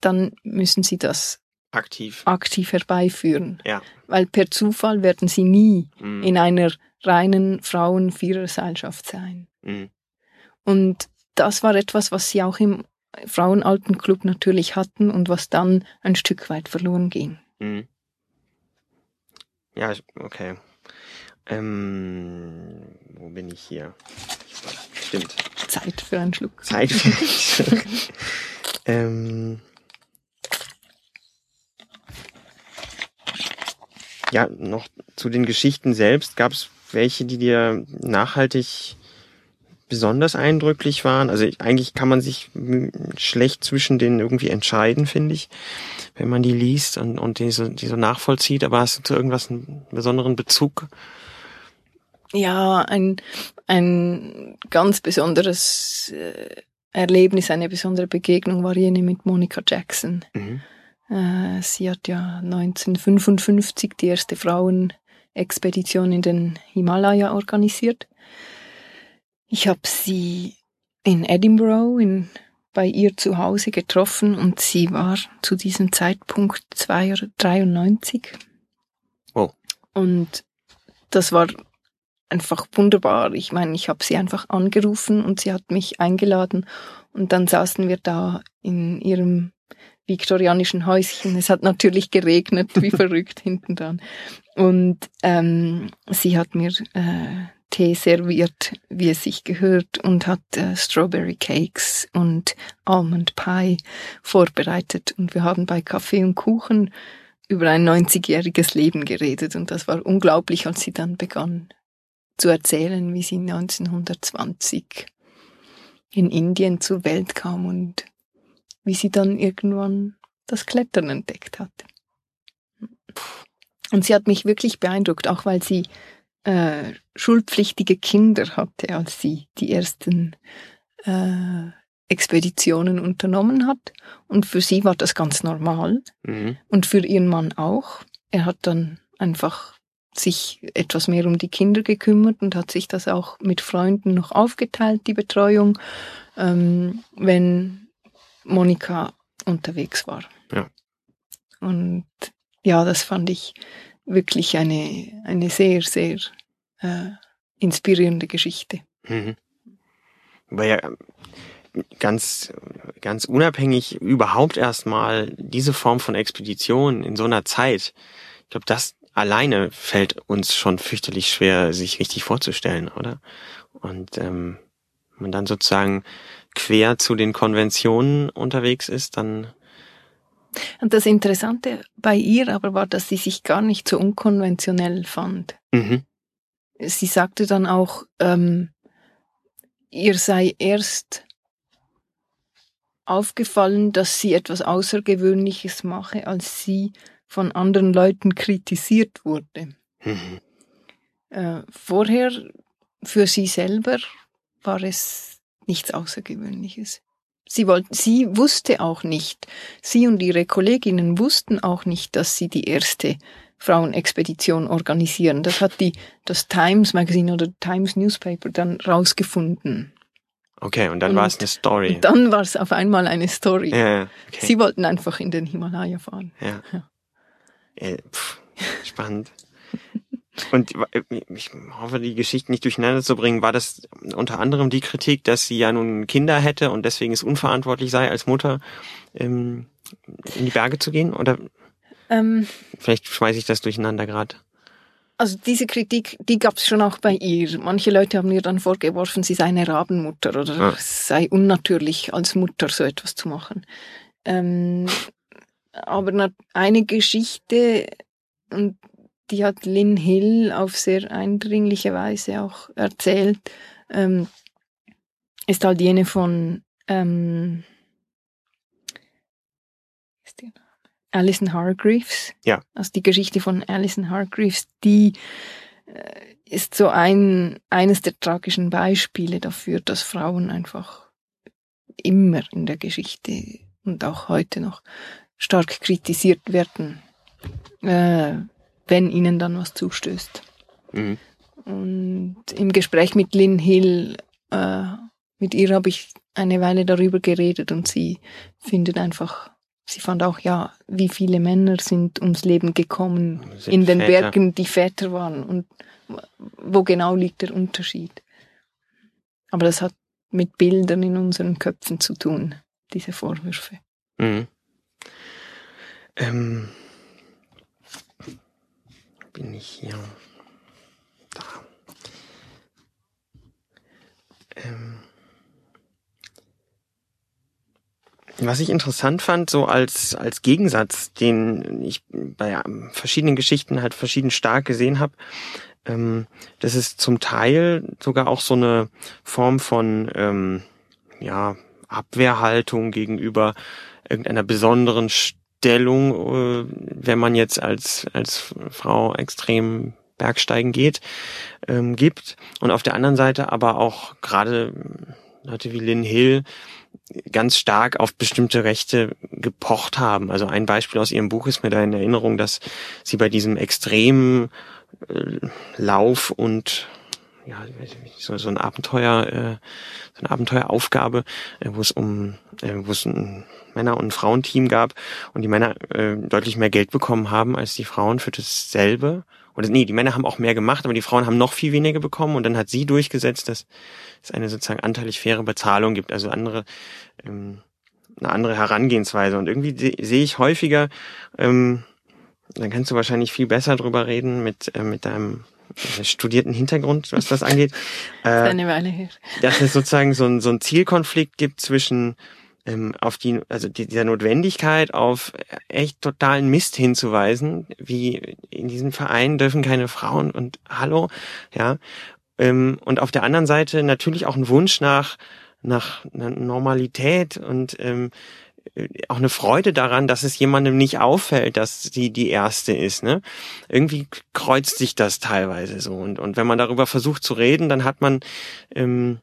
dann müssen sie das aktiv, aktiv herbeiführen. Ja. Weil per Zufall werden sie nie mhm. in einer reinen Frauen-Viererseilschaft sein. Mhm. Und das war etwas, was sie auch im Frauenaltenclub natürlich hatten und was dann ein Stück weit verloren ging. Mhm. Ja, okay. Ähm, wo bin ich hier? Stimmt. Zeit für einen Schluck. Zeit für einen *laughs* Schluck. ähm, Ja, noch zu den Geschichten selbst. Gab es welche, die dir nachhaltig besonders eindrücklich waren? Also eigentlich kann man sich schlecht zwischen denen irgendwie entscheiden, finde ich, wenn man die liest und, und die, so, die so nachvollzieht. Aber hast du zu irgendwas einen besonderen Bezug? Ja, ein, ein ganz besonderes äh, Erlebnis, eine besondere Begegnung war jene mit Monica Jackson. Mhm. Äh, sie hat ja 1955 die erste Frauenexpedition in den Himalaya organisiert. Ich habe sie in Edinburgh in, bei ihr zu Hause getroffen und sie war zu diesem Zeitpunkt 93. Oh. Und das war einfach wunderbar. Ich meine, ich habe sie einfach angerufen und sie hat mich eingeladen und dann saßen wir da in ihrem viktorianischen Häuschen. Es hat natürlich geregnet, wie *laughs* verrückt hinten dran. Und ähm, sie hat mir äh, Tee serviert, wie es sich gehört, und hat äh, Strawberry Cakes und Almond Pie vorbereitet. Und wir haben bei Kaffee und Kuchen über ein 90-jähriges Leben geredet und das war unglaublich, als sie dann begann zu erzählen, wie sie 1920 in Indien zur Welt kam und wie sie dann irgendwann das Klettern entdeckt hat. Und sie hat mich wirklich beeindruckt, auch weil sie äh, schulpflichtige Kinder hatte, als sie die ersten äh, Expeditionen unternommen hat. Und für sie war das ganz normal. Mhm. Und für ihren Mann auch. Er hat dann einfach sich etwas mehr um die Kinder gekümmert und hat sich das auch mit Freunden noch aufgeteilt, die Betreuung, ähm, wenn Monika unterwegs war. Ja. Und ja, das fand ich wirklich eine, eine sehr, sehr äh, inspirierende Geschichte. Mhm. Weil ja ganz, ganz unabhängig überhaupt erstmal diese Form von Expedition in so einer Zeit, ich glaube, das alleine fällt uns schon fürchterlich schwer, sich richtig vorzustellen, oder? Und ähm, man dann sozusagen quer zu den Konventionen unterwegs ist, dann und das Interessante bei ihr aber war, dass sie sich gar nicht so unkonventionell fand. Mhm. Sie sagte dann auch, ähm, ihr sei erst aufgefallen, dass sie etwas Außergewöhnliches mache, als sie von anderen Leuten kritisiert wurde. Mhm. Äh, vorher für sie selber war es nichts Außergewöhnliches. Sie, wollte, sie wusste auch nicht, sie und ihre Kolleginnen wussten auch nicht, dass sie die erste Frauenexpedition organisieren. Das hat die, das Times Magazine oder Times Newspaper dann rausgefunden. Okay, und dann war es eine Story. Dann war es auf einmal eine Story. Ja, okay. Sie wollten einfach in den Himalaya fahren. Ja. ja. Äh, pff, spannend. Und ich hoffe, die Geschichten nicht durcheinander zu bringen, war das unter anderem die Kritik, dass sie ja nun Kinder hätte und deswegen es unverantwortlich sei, als Mutter ähm, in die Berge zu gehen? Oder ähm, vielleicht schmeiße ich das durcheinander gerade. Also diese Kritik, die gab es schon auch bei ihr. Manche Leute haben ihr dann vorgeworfen, sie sei eine Rabenmutter oder ah. es sei unnatürlich, als Mutter so etwas zu machen. Ähm, aber eine Geschichte, und die hat Lynn Hill auf sehr eindringliche Weise auch erzählt, ähm, ist halt jene von ähm, Alison Hargreaves. Ja. Also die Geschichte von Alison Hargreaves, die äh, ist so ein eines der tragischen Beispiele dafür, dass Frauen einfach immer in der Geschichte und auch heute noch stark kritisiert werden, äh, wenn ihnen dann was zustößt. Mhm. Und im Gespräch mit Lynn Hill, äh, mit ihr habe ich eine Weile darüber geredet und sie findet einfach, sie fand auch, ja, wie viele Männer sind ums Leben gekommen in den Väter. Bergen, die Väter waren und wo genau liegt der Unterschied. Aber das hat mit Bildern in unseren Köpfen zu tun, diese Vorwürfe. Mhm. Ähm, bin ich hier? Da. Ähm, was ich interessant fand, so als, als Gegensatz, den ich bei verschiedenen Geschichten halt verschieden stark gesehen habe, ähm, das ist zum Teil sogar auch so eine Form von ähm, ja, Abwehrhaltung gegenüber irgendeiner besonderen Stellung, äh, wenn man jetzt als, als Frau extrem Bergsteigen geht, ähm, gibt. Und auf der anderen Seite aber auch gerade Leute wie Lynn Hill ganz stark auf bestimmte Rechte gepocht haben. Also ein Beispiel aus ihrem Buch ist mir da in Erinnerung, dass sie bei diesem extremen äh, Lauf und ja, so, so ein Abenteuer, äh, so eine Abenteueraufgabe, äh, wo es um, äh, wo es ein Männer- und Frauenteam gab und die Männer äh, deutlich mehr Geld bekommen haben als die Frauen für dasselbe. Oder nee, die Männer haben auch mehr gemacht, aber die Frauen haben noch viel weniger bekommen und dann hat sie durchgesetzt, dass es eine sozusagen anteilig faire Bezahlung gibt, also andere ähm, eine andere Herangehensweise. Und irgendwie sehe ich häufiger, ähm, dann kannst du wahrscheinlich viel besser drüber reden mit, äh, mit deinem studierten Hintergrund, was das angeht. *laughs* Äh. Dass es sozusagen so ein, so ein Zielkonflikt gibt zwischen ähm, auf die, also die, dieser Notwendigkeit, auf echt totalen Mist hinzuweisen, wie in diesem Verein dürfen keine Frauen und hallo, ja. Ähm, und auf der anderen Seite natürlich auch ein Wunsch nach, nach Normalität und ähm, auch eine Freude daran, dass es jemandem nicht auffällt, dass sie die erste ist. Ne? Irgendwie kreuzt sich das teilweise so. Und, und wenn man darüber versucht zu reden, dann hat man, ähm,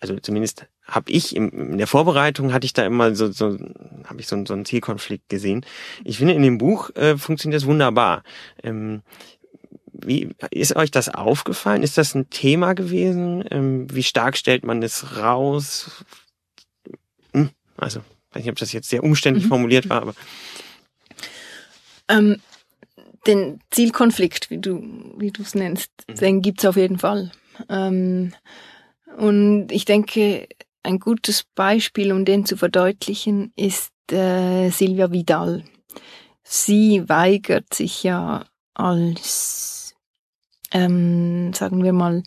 also zumindest habe ich im, in der Vorbereitung hatte ich da immer so, so habe ich so, so einen Zielkonflikt gesehen. Ich finde in dem Buch äh, funktioniert das wunderbar. Ähm, wie ist euch das aufgefallen? Ist das ein Thema gewesen? Ähm, wie stark stellt man es raus? Hm, also weiß nicht, ob das jetzt sehr umständlich mhm. formuliert war, aber. Ähm, den Zielkonflikt, wie du wie du es nennst, mhm. den gibt's auf jeden Fall. Ähm, und ich denke, ein gutes Beispiel, um den zu verdeutlichen, ist äh, Silvia Vidal. Sie weigert sich ja als, ähm, sagen wir mal,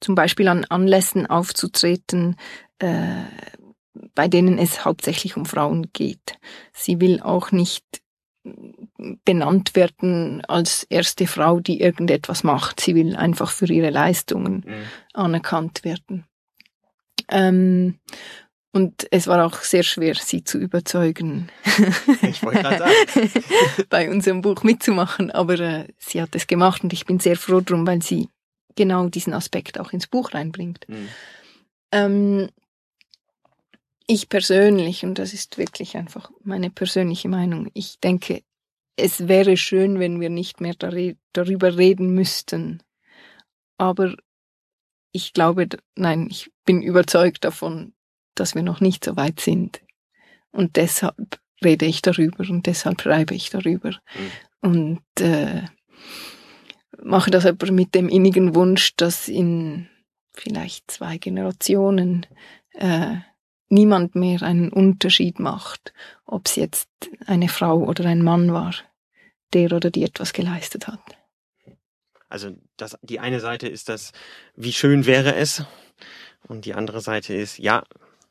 zum Beispiel an Anlässen aufzutreten, äh, bei denen es hauptsächlich um Frauen geht. Sie will auch nicht benannt werden als erste Frau, die irgendetwas macht. Sie will einfach für ihre Leistungen mhm. anerkannt werden. Ähm, und es war auch sehr schwer, sie zu überzeugen, ich sagen. *laughs* bei unserem Buch mitzumachen. Aber äh, sie hat es gemacht und ich bin sehr froh drum, weil sie genau diesen Aspekt auch ins Buch reinbringt. Mhm. Ähm, ich persönlich, und das ist wirklich einfach meine persönliche Meinung, ich denke, es wäre schön, wenn wir nicht mehr darüber reden müssten. Aber ich glaube, nein, ich bin überzeugt davon, dass wir noch nicht so weit sind. Und deshalb rede ich darüber und deshalb schreibe ich darüber. Mhm. Und äh, mache das aber mit dem innigen Wunsch, dass in vielleicht zwei Generationen äh, niemand mehr einen Unterschied macht, ob es jetzt eine Frau oder ein Mann war, der oder die etwas geleistet hat. Also das, die eine Seite ist das, wie schön wäre es, und die andere Seite ist, ja,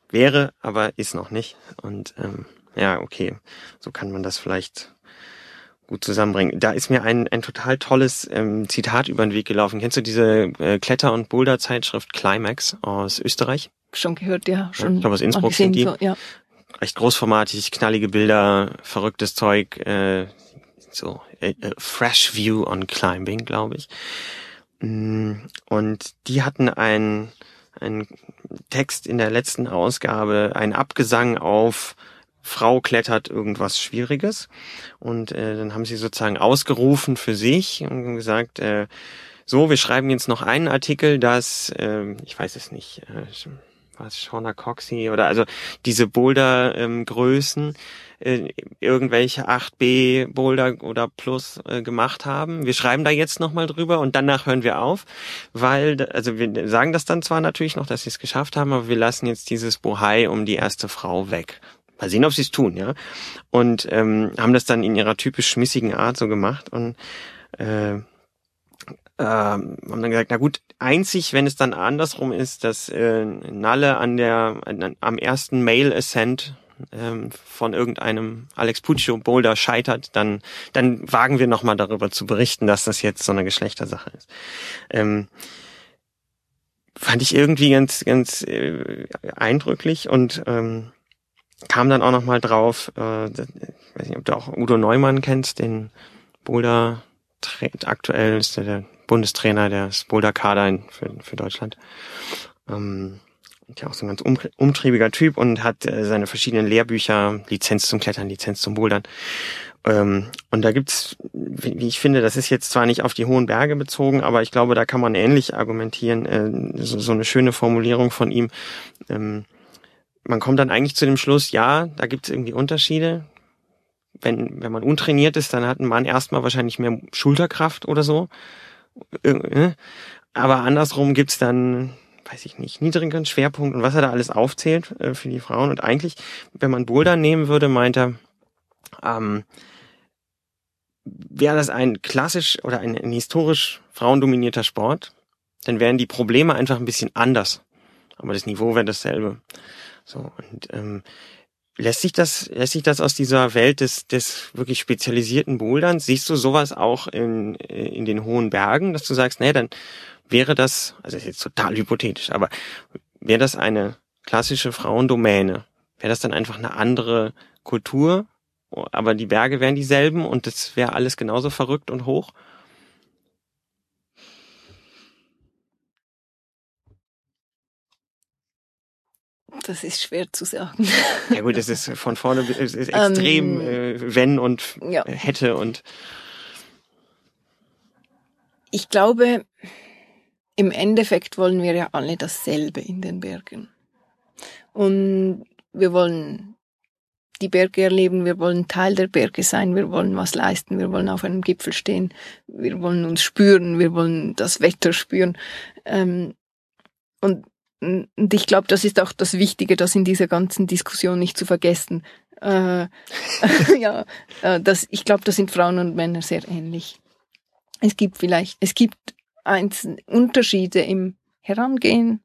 wäre, aber ist noch nicht. Und ähm, ja, okay, so kann man das vielleicht gut zusammenbringen. Da ist mir ein, ein total tolles ähm, Zitat über den Weg gelaufen. Kennst du diese äh, Kletter- und Boulder-Zeitschrift Climax aus Österreich? Schon gehört, ja. Schon ich glaube, aus Innsbruck sind die. So, ja. Recht großformatig, knallige Bilder, verrücktes Zeug, äh, so äh, äh, Fresh View on Climbing, glaube ich. Mm, und die hatten ein, ein Text in der letzten Ausgabe, ein Abgesang auf Frau klettert irgendwas Schwieriges. Und äh, dann haben sie sozusagen ausgerufen für sich und gesagt, äh, so, wir schreiben jetzt noch einen Artikel, dass, äh, ich weiß es nicht, äh, was Shauna Coxey oder also diese Boulder-Größen ähm, äh, irgendwelche 8B Boulder oder Plus äh, gemacht haben. Wir schreiben da jetzt nochmal drüber und danach hören wir auf, weil, also wir sagen das dann zwar natürlich noch, dass sie es geschafft haben, aber wir lassen jetzt dieses Bohai um die erste Frau weg. Mal sehen, ob sie es tun, ja. Und ähm, haben das dann in ihrer typisch schmissigen Art so gemacht und äh, ähm, haben dann gesagt, na gut, einzig, wenn es dann andersrum ist, dass äh, Nalle an der an, am ersten Mail Ascent ähm, von irgendeinem Alex Puccio Boulder scheitert, dann dann wagen wir nochmal darüber zu berichten, dass das jetzt so eine Geschlechtersache ist. Ähm, fand ich irgendwie ganz ganz äh, eindrücklich und ähm, kam dann auch nochmal drauf, äh, weiß nicht, ob du auch Udo Neumann kennst, den Boulder aktuell ist der, der Bundestrainer des Boulder-Kader für, für Deutschland. Ähm, ja auch so ein ganz um, umtriebiger Typ und hat äh, seine verschiedenen Lehrbücher, Lizenz zum Klettern, Lizenz zum Bouldern. Ähm, und da gibt's, wie, wie ich finde, das ist jetzt zwar nicht auf die hohen Berge bezogen, aber ich glaube, da kann man ähnlich argumentieren. Äh, so, so eine schöne Formulierung von ihm. Ähm, man kommt dann eigentlich zu dem Schluss, ja, da gibt's irgendwie Unterschiede. Wenn, wenn man untrainiert ist, dann hat ein Mann erstmal wahrscheinlich mehr Schulterkraft oder so. Äh, aber andersrum gibt's dann, weiß ich nicht, niedrigeren Schwerpunkt und was er da alles aufzählt äh, für die Frauen. Und eigentlich, wenn man Boulder nehmen würde, meint er, ähm, wäre das ein klassisch oder ein, ein historisch frauendominierter Sport, dann wären die Probleme einfach ein bisschen anders. Aber das Niveau wäre dasselbe. So, und ähm, Lässt sich das, lässt sich das aus dieser Welt des, des wirklich spezialisierten Boulderns, siehst du sowas auch in, in den hohen Bergen, dass du sagst, nee, dann wäre das, also das ist jetzt total hypothetisch, aber wäre das eine klassische Frauendomäne? Wäre das dann einfach eine andere Kultur, aber die Berge wären dieselben und das wäre alles genauso verrückt und hoch? Das ist schwer zu sagen. *laughs* Ja gut, es ist von vorne es ist extrem ähm, äh, wenn und ja. hätte und ich glaube, im Endeffekt wollen wir ja alle dasselbe in den Bergen. Und wir wollen die Berge erleben, wir wollen Teil der Berge sein, wir wollen was leisten, wir wollen auf einem Gipfel stehen, wir wollen uns spüren, wir wollen das Wetter spüren. Ähm, und und ich glaube, das ist auch das Wichtige, das in dieser ganzen Diskussion nicht zu vergessen. Äh, *laughs* ja, äh, das, ich glaube, da sind Frauen und Männer sehr ähnlich. Es gibt vielleicht, es gibt einzelne Unterschiede im Herangehen.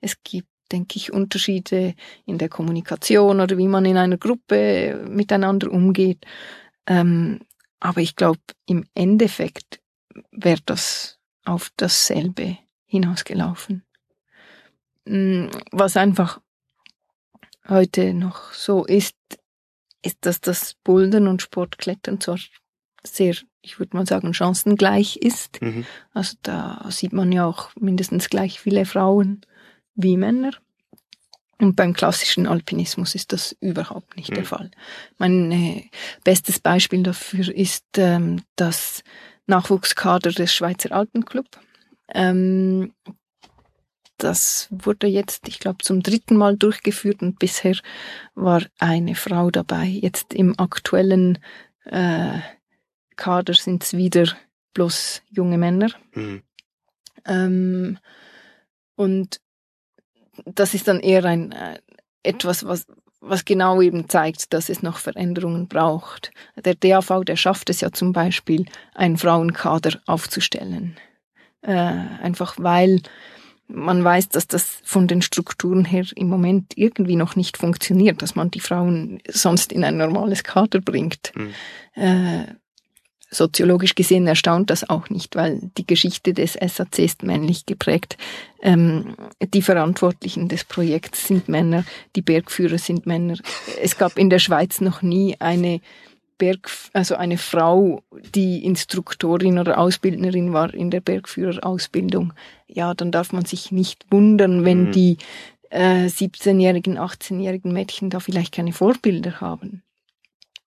Es gibt, denke ich, Unterschiede in der Kommunikation oder wie man in einer Gruppe miteinander umgeht. Ähm, aber ich glaube, im Endeffekt wäre das auf dasselbe hinausgelaufen. Mm, was einfach heute noch so ist, ist, dass das Bouldern und Sportklettern zwar sehr, ich würde mal sagen, chancengleich ist. Mhm. Also da sieht man ja auch mindestens gleich viele Frauen wie Männer. Und beim klassischen Alpinismus ist das überhaupt nicht mhm. der Fall. Mein äh, bestes Beispiel dafür ist ähm, das Nachwuchskader des Schweizer Alpenclub. Ähm, das wurde jetzt, ich glaube, zum dritten Mal durchgeführt und bisher war eine Frau dabei. Jetzt im aktuellen äh, Kader sind es wieder bloß junge Männer. Mhm. Ähm, und das ist dann eher ein äh, etwas, was, was genau eben zeigt, dass es noch Veränderungen braucht. Der DAV, der schafft es ja zum Beispiel, einen Frauenkader aufzustellen. Äh, einfach weil man weiß, dass das von den Strukturen her im Moment irgendwie noch nicht funktioniert, dass man die Frauen sonst in ein normales Kader bringt. Mhm. Äh, soziologisch gesehen erstaunt das auch nicht, weil die Geschichte des SAC ist männlich geprägt. Ähm, die Verantwortlichen des Projekts sind Männer, die Bergführer sind Männer. Es gab in der Schweiz noch nie eine Berg, also eine Frau, die Instruktorin oder Ausbildnerin war in der Bergführerausbildung, ja, dann darf man sich nicht wundern, wenn mhm. die äh, 17-jährigen, 18-jährigen Mädchen da vielleicht keine Vorbilder haben.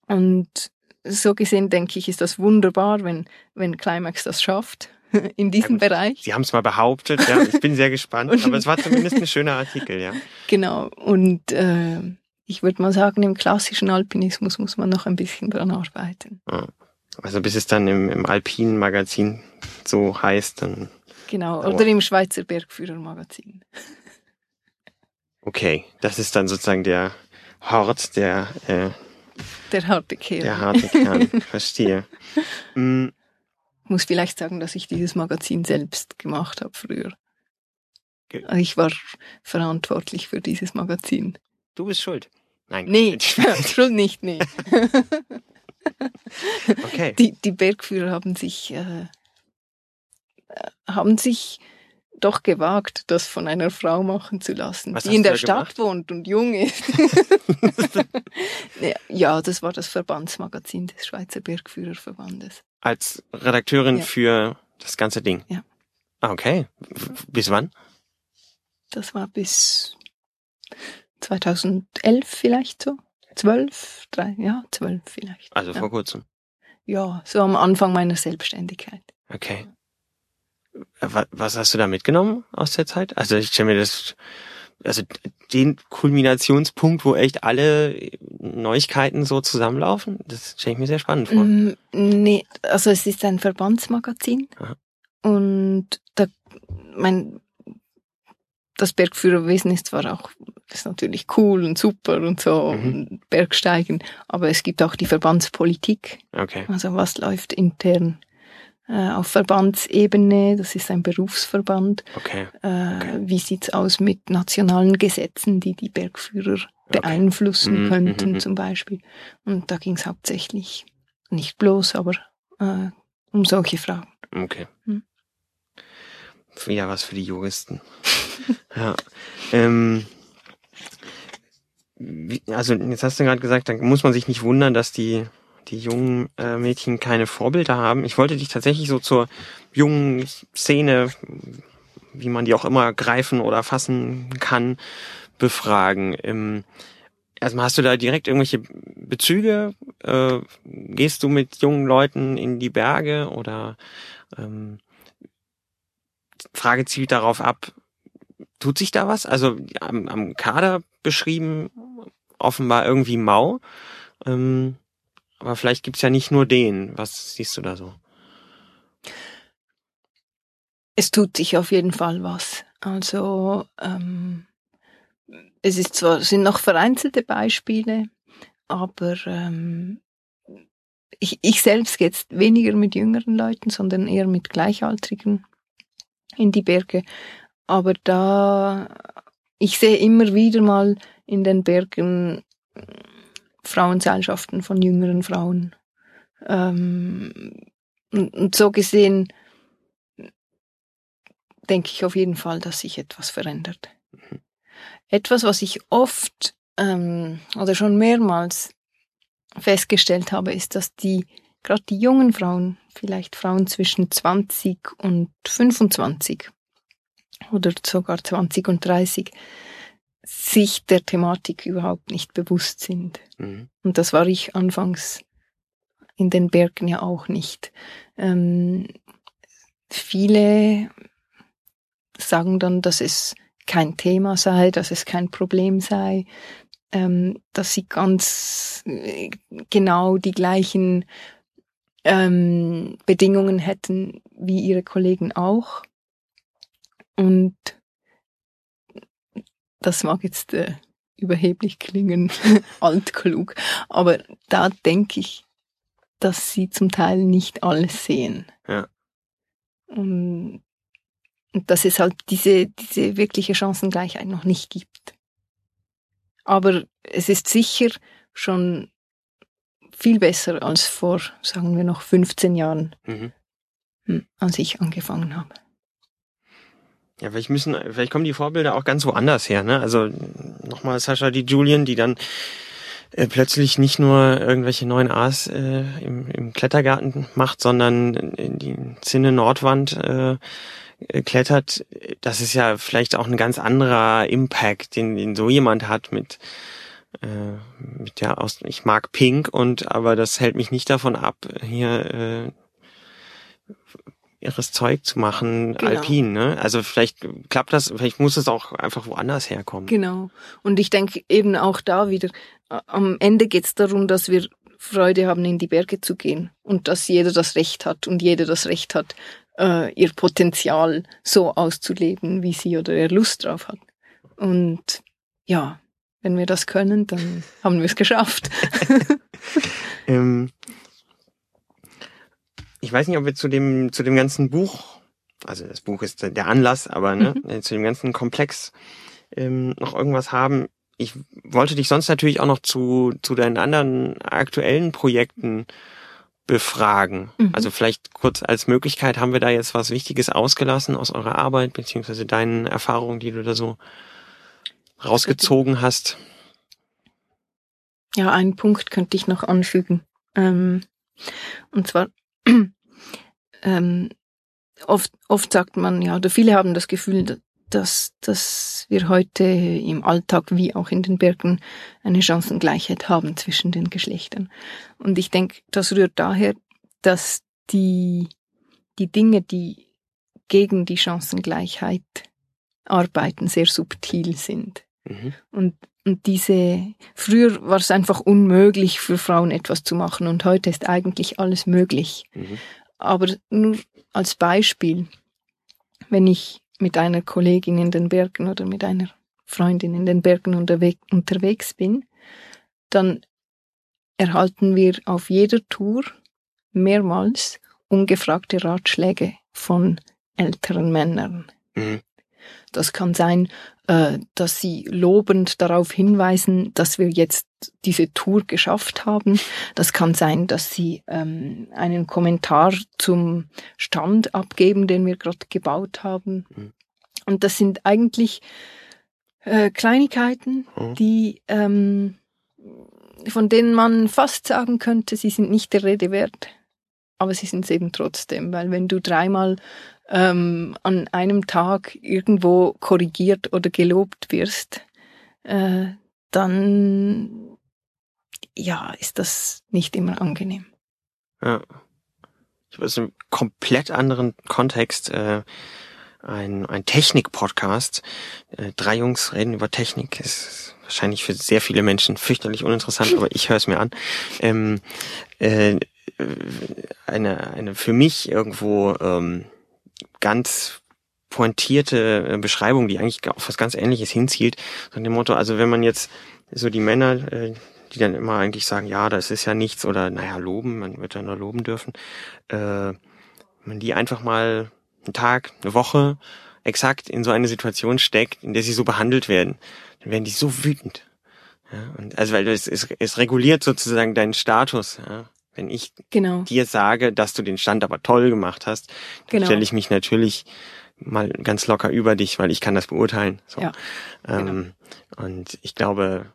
Und so gesehen denke ich, ist das wunderbar, wenn, wenn Climax das schafft *laughs* in diesem ja, Bereich. Sie haben es mal behauptet, ja, ich bin sehr *laughs* gespannt, aber es war zumindest ein schöner Artikel, ja. Genau, und äh, ich würde mal sagen, im klassischen Alpinismus muss man noch ein bisschen dran arbeiten. Also bis es dann im, im alpinen Magazin so heißt, dann. Genau, oder oh. im Schweizer Bergführermagazin. Okay, das ist dann sozusagen der Hort, der äh, der harte Kern. Der harte Kern, *laughs* verstehe. Mm. Muss vielleicht sagen, dass ich dieses Magazin selbst gemacht habe früher. Ich war verantwortlich für dieses Magazin. Du bist schuld. Nein. Nee, schuld *laughs* nicht, nee. *laughs* okay. Die, die Bergführer haben sich, äh, äh, haben sich doch gewagt, das von einer Frau machen zu lassen, Was die in der Stadt gemacht? wohnt und jung ist. *laughs* ja, das war das Verbandsmagazin des Schweizer Bergführerverbandes. Als Redakteurin ja. für das ganze Ding? Ja. Ah, okay. Bis wann? Das war bis 2011 vielleicht so. 12, 3, ja, 12 vielleicht. Also ja. vor kurzem. Ja, so am Anfang meiner Selbstständigkeit. Okay. Was hast du da mitgenommen aus der Zeit? Also ich stelle mir das, also den Kulminationspunkt, wo echt alle Neuigkeiten so zusammenlaufen, das stelle ich mir sehr spannend vor. Mm, nee, also es ist ein Verbandsmagazin Aha. und da, mein, das Bergführerwesen ist zwar auch ist natürlich cool und super und so mhm. und Bergsteigen, aber es gibt auch die Verbandspolitik. Okay. Also was läuft intern äh, auf Verbandsebene, das ist ein Berufsverband. Okay. Äh, okay. Wie sieht's aus mit nationalen Gesetzen, die die Bergführer beeinflussen Mhm, könnten mhm, mhm. zum Beispiel. Und da ging es hauptsächlich, nicht bloß, aber äh, um solche Fragen. Okay. Ja, was für die Juristen. *laughs* ja. Ähm, wie, also jetzt hast du gerade gesagt, dann muss man sich nicht wundern, dass die die jungen äh, Mädchen keine Vorbilder haben. Ich wollte dich tatsächlich so zur jungen Szene, wie man die auch immer greifen oder fassen kann, befragen. Ähm, erstmal hast du da direkt irgendwelche Bezüge? Äh, gehst du mit jungen Leuten in die Berge oder ähm, Frage zielt darauf ab, tut sich da was? Also am, am Kader beschrieben offenbar irgendwie mau. Ähm, aber vielleicht gibt's ja nicht nur den. Was siehst du da so? Es tut sich auf jeden Fall was. Also ähm, es ist zwar sind noch vereinzelte Beispiele, aber ähm, ich, ich selbst jetzt weniger mit jüngeren Leuten, sondern eher mit Gleichaltrigen in die Berge. Aber da ich sehe immer wieder mal in den Bergen Frauenseilschaften von jüngeren Frauen. Ähm, und, und so gesehen denke ich auf jeden Fall, dass sich etwas verändert. Etwas, was ich oft ähm, oder schon mehrmals festgestellt habe, ist, dass die gerade die jungen Frauen, vielleicht Frauen zwischen 20 und 25 oder sogar 20 und 30, sich der Thematik überhaupt nicht bewusst sind. Mhm. Und das war ich anfangs in den Bergen ja auch nicht. Ähm, viele sagen dann, dass es kein Thema sei, dass es kein Problem sei, ähm, dass sie ganz äh, genau die gleichen ähm, Bedingungen hätten wie ihre Kollegen auch. Und das mag jetzt äh, überheblich klingen, *laughs* altklug, aber da denke ich, dass sie zum Teil nicht alles sehen. Ja. Und, und dass es halt diese, diese wirkliche Chancengleichheit noch nicht gibt. Aber es ist sicher schon viel besser als vor, sagen wir noch, 15 Jahren, Mhm. hm, als ich angefangen habe. Ja, vielleicht müssen, vielleicht kommen die Vorbilder auch ganz woanders her, ne? Also nochmal Sascha die Julian, die dann äh, plötzlich nicht nur irgendwelche neuen A's äh, im, im Klettergarten macht, sondern in die Zinne Nordwand äh, äh, klettert. Das ist ja vielleicht auch ein ganz anderer Impact, den, den so jemand hat mit äh, mit der aus ich mag Pink und aber das hält mich nicht davon ab, hier äh, ihres Zeug zu machen, Genau. alpin, ne? Also vielleicht klappt das, vielleicht muss es auch einfach woanders herkommen. Genau. Und ich denke eben auch da wieder, am Ende geht es darum, dass wir Freude haben, in die Berge zu gehen und dass jeder das Recht hat und jeder das Recht hat, äh, ihr Potenzial so auszuleben, wie sie oder er Lust drauf hat. Und ja, wenn wir das können, dann haben wir es geschafft. *laughs* Ähm, ich weiß nicht, ob wir zu dem, zu dem ganzen Buch, also das Buch ist der Anlass, aber ne, äh, zu dem ganzen Komplex ähm, noch irgendwas haben. Ich wollte dich sonst natürlich auch noch zu, zu deinen anderen aktuellen Projekten befragen. Mhm. Also vielleicht kurz als Möglichkeit, haben wir da jetzt was Wichtiges ausgelassen aus eurer Arbeit, beziehungsweise deinen Erfahrungen, die du da so rausgezogen hast? Ja, einen Punkt könnte ich noch anfügen. Ähm, und zwar, *clears throat* ähm, oft, oft sagt man, ja, oder viele haben das Gefühl, dass, dass wir heute im Alltag wie auch in den Bergen eine Chancengleichheit haben zwischen den Geschlechtern. Und ich denke, das rührt daher, dass die, die Dinge, die gegen die Chancengleichheit arbeiten, sehr subtil sind. Mhm. Und, und diese, früher war es einfach unmöglich für Frauen etwas zu machen und heute ist eigentlich alles möglich. Mhm. Aber nur als Beispiel, wenn ich mit einer Kollegin in den Bergen oder mit einer Freundin in den Bergen unterwegs, unterwegs bin, dann erhalten wir auf jeder Tour mehrmals ungefragte Ratschläge von älteren Männern. Mhm. Das kann sein, äh, dass sie lobend darauf hinweisen, dass wir jetzt diese Tour geschafft haben. Das kann sein, dass sie ähm, einen Kommentar zum Stand abgeben, den wir gerade gebaut haben. Mhm. Und das sind eigentlich äh, Kleinigkeiten, mhm. die ähm, von denen man fast sagen könnte, sie sind nicht der Rede wert. Aber sie sind es eben trotzdem, weil wenn du dreimal ähm, an einem Tag irgendwo korrigiert oder gelobt wirst, äh, dann ja, ist das nicht immer angenehm. Ja. Ich weiß, im komplett anderen Kontext äh, ein, ein Technik-Podcast. Äh, drei Jungs reden über Technik. Ist wahrscheinlich für sehr viele Menschen fürchterlich uninteressant, aber ich höre es mir an. Ähm, äh, eine, eine für mich irgendwo ähm, ganz pointierte äh, Beschreibung, die eigentlich auf was ganz Ähnliches hinzielt. Von dem Motto, also wenn man jetzt so die Männer, äh, die dann immer eigentlich sagen, ja, das ist ja nichts oder naja, loben, man wird ja nur loben dürfen, äh, man die einfach mal einen Tag, eine Woche exakt in so eine Situation steckt, in der sie so behandelt werden, dann werden die so wütend. Ja, und also weil es, es, es reguliert sozusagen deinen Status. Ja. Wenn ich genau. dir sage, dass du den Stand aber toll gemacht hast, dann genau. stelle ich mich natürlich mal ganz locker über dich, weil ich kann das beurteilen. So. Ja, ähm, genau. Und ich glaube,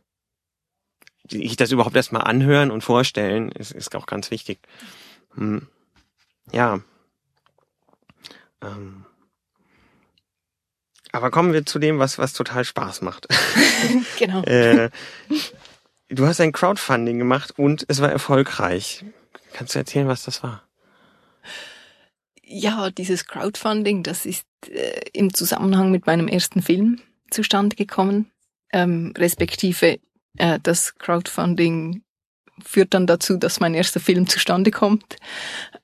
ich das überhaupt erstmal anhören und vorstellen, ist, ist auch ganz wichtig. Hm. Ja. Ähm. Aber kommen wir zu dem, was, was total Spaß macht. *laughs* genau. *laughs* äh, du hast ein Crowdfunding gemacht und es war erfolgreich. Kannst du erzählen, was das war? Ja, dieses Crowdfunding, das ist äh, im Zusammenhang mit meinem ersten Film zustande gekommen, ähm, respektive äh, das Crowdfunding führt dann dazu, dass mein erster Film zustande kommt.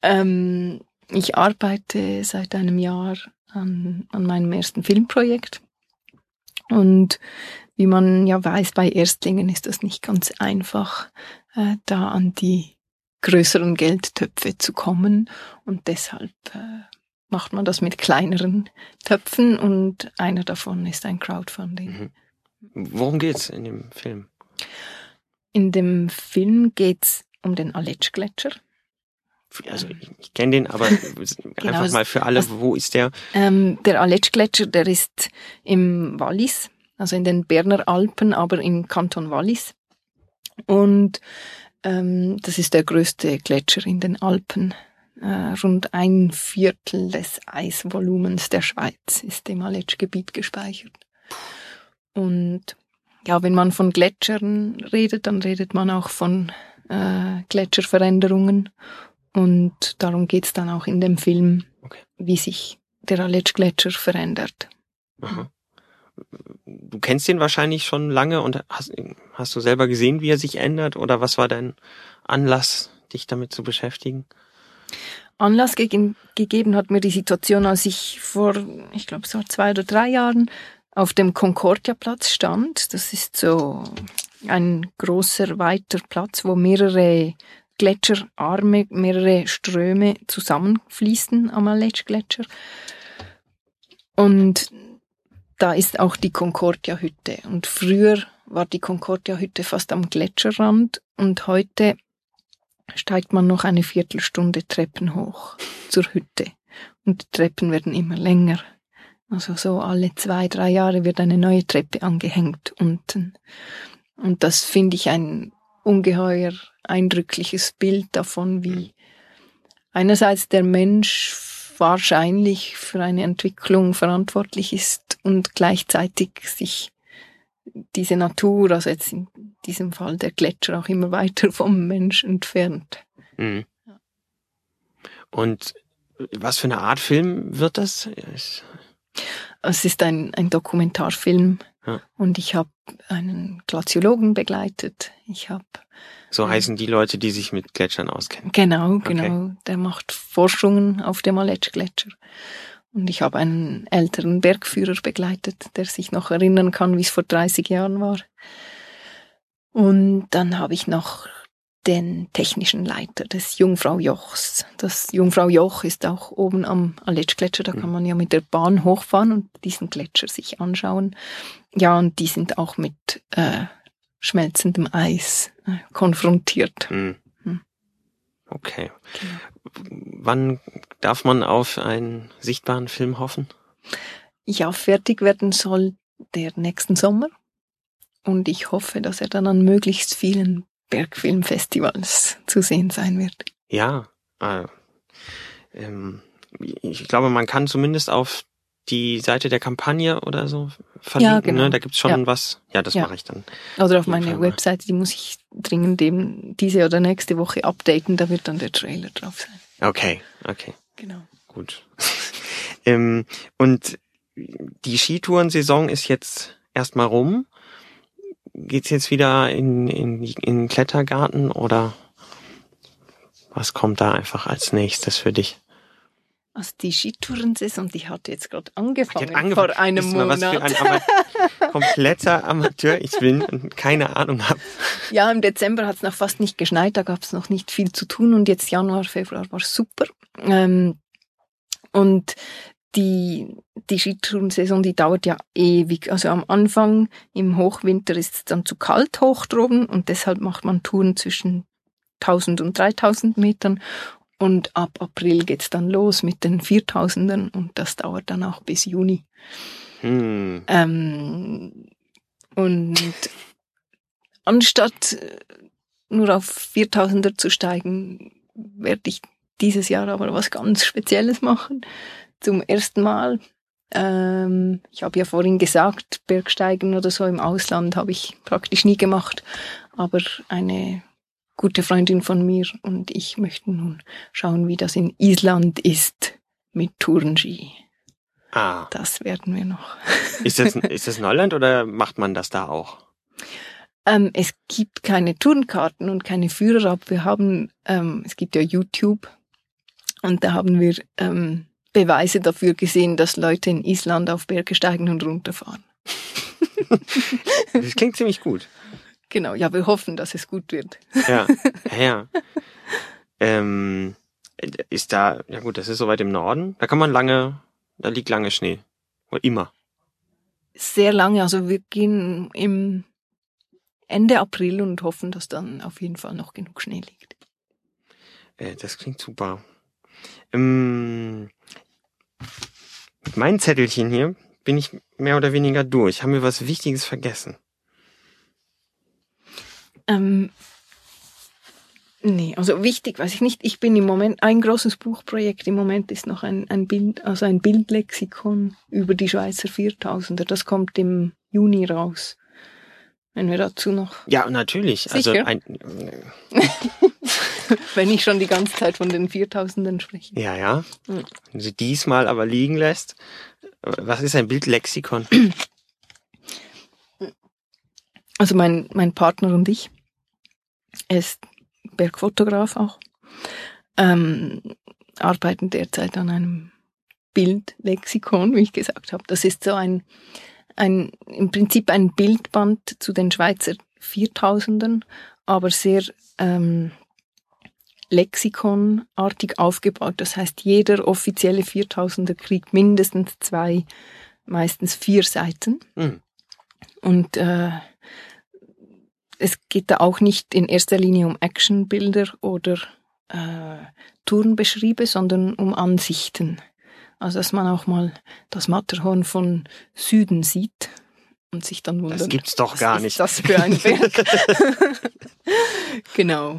Ähm, ich arbeite seit einem Jahr an, an meinem ersten Filmprojekt und wie man ja weiß, bei Erstlingen ist das nicht ganz einfach, äh, da an die größeren Geldtöpfe zu kommen. Und deshalb äh, macht man das mit kleineren Töpfen und einer davon ist ein Crowdfunding. Mhm. Worum geht's in dem Film? In dem Film geht's um den Aletsch-Gletscher. Also ich, ich kenne den, aber *laughs* genau, einfach mal für alle, wo ist der? Ähm, der Aletsch-Gletscher, der ist im Wallis, also in den Berner Alpen, aber im Kanton Wallis. Und ähm, das ist der größte Gletscher in den Alpen. Äh, rund ein Viertel des Eisvolumens der Schweiz ist im Aletsch-Gebiet gespeichert. Und ja, wenn man von Gletschern redet, dann redet man auch von äh, Gletscherveränderungen. Und darum geht's dann auch in dem Film, okay. wie sich der Aletsch-Gletscher verändert. Aha. Du kennst ihn wahrscheinlich schon lange und hast, hast du selber gesehen, wie er sich ändert? Oder was war dein Anlass, dich damit zu beschäftigen? Anlass ge gegeben hat mir die Situation, als ich vor, ich glaube, so zwei oder drei Jahren auf dem Concordia-Platz stand. Das ist so ein großer, weiter Platz, wo mehrere Gletscherarme, mehrere Ströme zusammenfließen am Aletsch-Gletscher. Und da ist auch die Concordia-Hütte. Und früher war die Concordia-Hütte fast am Gletscherrand und heute steigt man noch eine Viertelstunde Treppen hoch zur Hütte. Und die Treppen werden immer länger. Also so alle zwei, drei Jahre wird eine neue Treppe angehängt unten. Und das finde ich ein ungeheuer eindrückliches Bild davon, wie einerseits der Mensch wahrscheinlich für eine Entwicklung verantwortlich ist und gleichzeitig sich diese Natur, also jetzt in diesem Fall der Gletscher, auch immer weiter vom Mensch entfernt. Mhm. Und was für eine Art Film wird das? Es ist ein, ein Dokumentarfilm ja. und ich habe einen Glaziologen begleitet. Ich habe so ähm, heißen die Leute, die sich mit Gletschern auskennen. Genau, genau. Okay. Der macht Forschungen auf dem Aletsch-Gletscher. Und ich habe einen älteren Bergführer begleitet, der sich noch erinnern kann, wie es vor 30 Jahren war. Und dann habe ich noch den technischen Leiter des Jungfrau Jochs. Das Jungfrau Joch ist auch oben am Aletschgletscher, da kann man ja mit der Bahn hochfahren und diesen Gletscher sich anschauen. Ja, und die sind auch mit äh, schmelzendem Eis äh, konfrontiert. Hm. Okay. Genau. Wann darf man auf einen sichtbaren Film hoffen? Ja, fertig werden soll der nächsten Sommer. Und ich hoffe, dass er dann an möglichst vielen Bergfilmfestivals zu sehen sein wird. Ja, äh, ähm, ich glaube, man kann zumindest auf die Seite der Kampagne oder so verlinken. Ja, genau. Ne? Da gibt's schon ja. was. Ja, das ja. mache ich dann. Oder auf meine Webseite, die muss ich dringend eben diese oder nächste Woche updaten, da wird dann der Trailer drauf sein. Okay, okay. Genau. Gut. *laughs* ähm, und die Skitourensaison ist jetzt erstmal rum geht's jetzt wieder in, in, in den Klettergarten oder was kommt da einfach als nächstes für dich? Also die Skitourensaison, die hat jetzt gerade angefangen, angefangen, vor einem Monat. Was für ein Ama *laughs* kompletter Amateur ich bin und keine Ahnung habe. Ja, im Dezember hat es noch fast nicht geschneit, da gab es noch nicht viel zu tun und jetzt Januar, Februar war super. Ähm, und die, die Skitourensaison, die dauert ja ewig. Also am Anfang im Hochwinter ist es dann zu kalt hoch droben und deshalb macht man Touren zwischen 1000 und 3000 Metern und ab April geht's dann los mit den 4000ern und das dauert dann auch bis Juni. Hm. Ähm, und anstatt nur auf 4000er zu steigen, werde ich dieses Jahr aber was ganz Spezielles machen zum ersten Mal. Ähm, ich habe ja vorhin gesagt, Bergsteigen oder so im Ausland habe ich praktisch nie gemacht. Aber eine gute Freundin von mir und ich möchten nun schauen, wie das in Island ist mit Tourenski. Ah. Das werden wir noch. Ist das, *laughs* ist das Neuland oder macht man das da auch? Ähm, es gibt keine Tourenkarten und keine Führer, aber wir haben, ähm, es gibt ja YouTube und da haben wir ähm, Beweise dafür gesehen, dass Leute in Island auf Berge steigen und runterfahren. *laughs* das klingt ziemlich gut. Genau, ja, wir hoffen, dass es gut wird. *laughs* Ja, ja. Ähm, ist da, ja gut, das ist soweit im Norden. Da kann man lange, da liegt lange Schnee. Oder immer. Sehr lange, also wir gehen im Ende April und hoffen, dass dann auf jeden Fall noch genug Schnee liegt. Äh, das klingt super. Ähm, mit meinen Zettelchen hier bin ich mehr oder weniger durch. Haben wir was Wichtiges vergessen? Ähm, nee, also wichtig weiß ich nicht. Ich bin im Moment, ein großes Buchprojekt im Moment ist noch ein, ein Bild, also ein Bildlexikon über die Schweizer Viertausender. Das kommt im Juni raus. Wenn wir dazu noch. Ja, natürlich. Also Sicher? Also ein, *laughs* Wenn ich schon die ganze Zeit von den Viertausenden spreche. Ja, ja. Hm. Wenn sie diesmal aber liegen lässt. Was ist ein Bildlexikon? Also mein, mein Partner und ich, er ist Bergfotograf auch, ähm, arbeiten derzeit an einem Bildlexikon, wie ich gesagt habe. Das ist so ein ein, im Prinzip ein Bildband zu den Schweizer Viertausendern, aber sehr ähm, lexikonartig aufgebaut. Das heißt, jeder offizielle Viertausender kriegt mindestens zwei, meistens vier Seiten. Mhm. Und äh, es geht da auch nicht in erster Linie um Actionbilder oder äh, Tourenbeschriebe, sondern um Ansichten. Also dass man auch mal das Matterhorn von Süden sieht und sich dann wundert. Das gibt's doch gar nicht. Was ist das für ein Berg? *laughs* genau.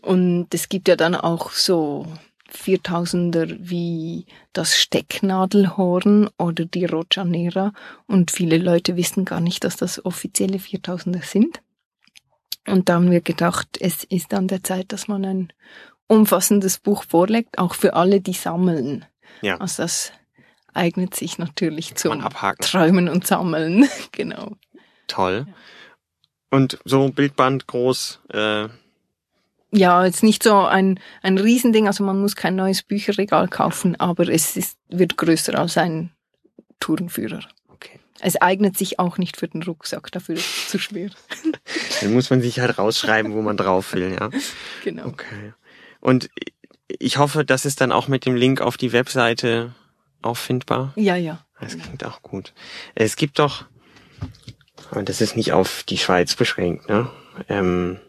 Und es gibt ja dann auch so Viertausender wie das Stecknadelhorn oder die Rojanera und viele Leute wissen gar nicht, dass das offizielle Viertausender sind. Und da haben wir gedacht, es ist an der Zeit, dass man ein umfassendes Buch vorlegt, auch für alle, die sammeln. Ja. Also das eignet sich natürlich zum Träumen und Sammeln. *laughs* genau. Toll. Und so Bildband groß. Äh ja, jetzt nicht so ein, ein Riesending, also man muss kein neues Bücherregal kaufen, aber es ist, wird größer als ein Tourenführer. Es eignet sich auch nicht für den Rucksack, dafür ist es zu schwer. *laughs* Dann muss man sich halt rausschreiben, wo man drauf will, ja. Genau. Okay. Und ich hoffe, das ist dann auch mit dem Link auf die Webseite auffindbar. Ja, ja. Das klingt auch gut. Es gibt doch, aber das ist nicht auf die Schweiz beschränkt, ne? Ähm,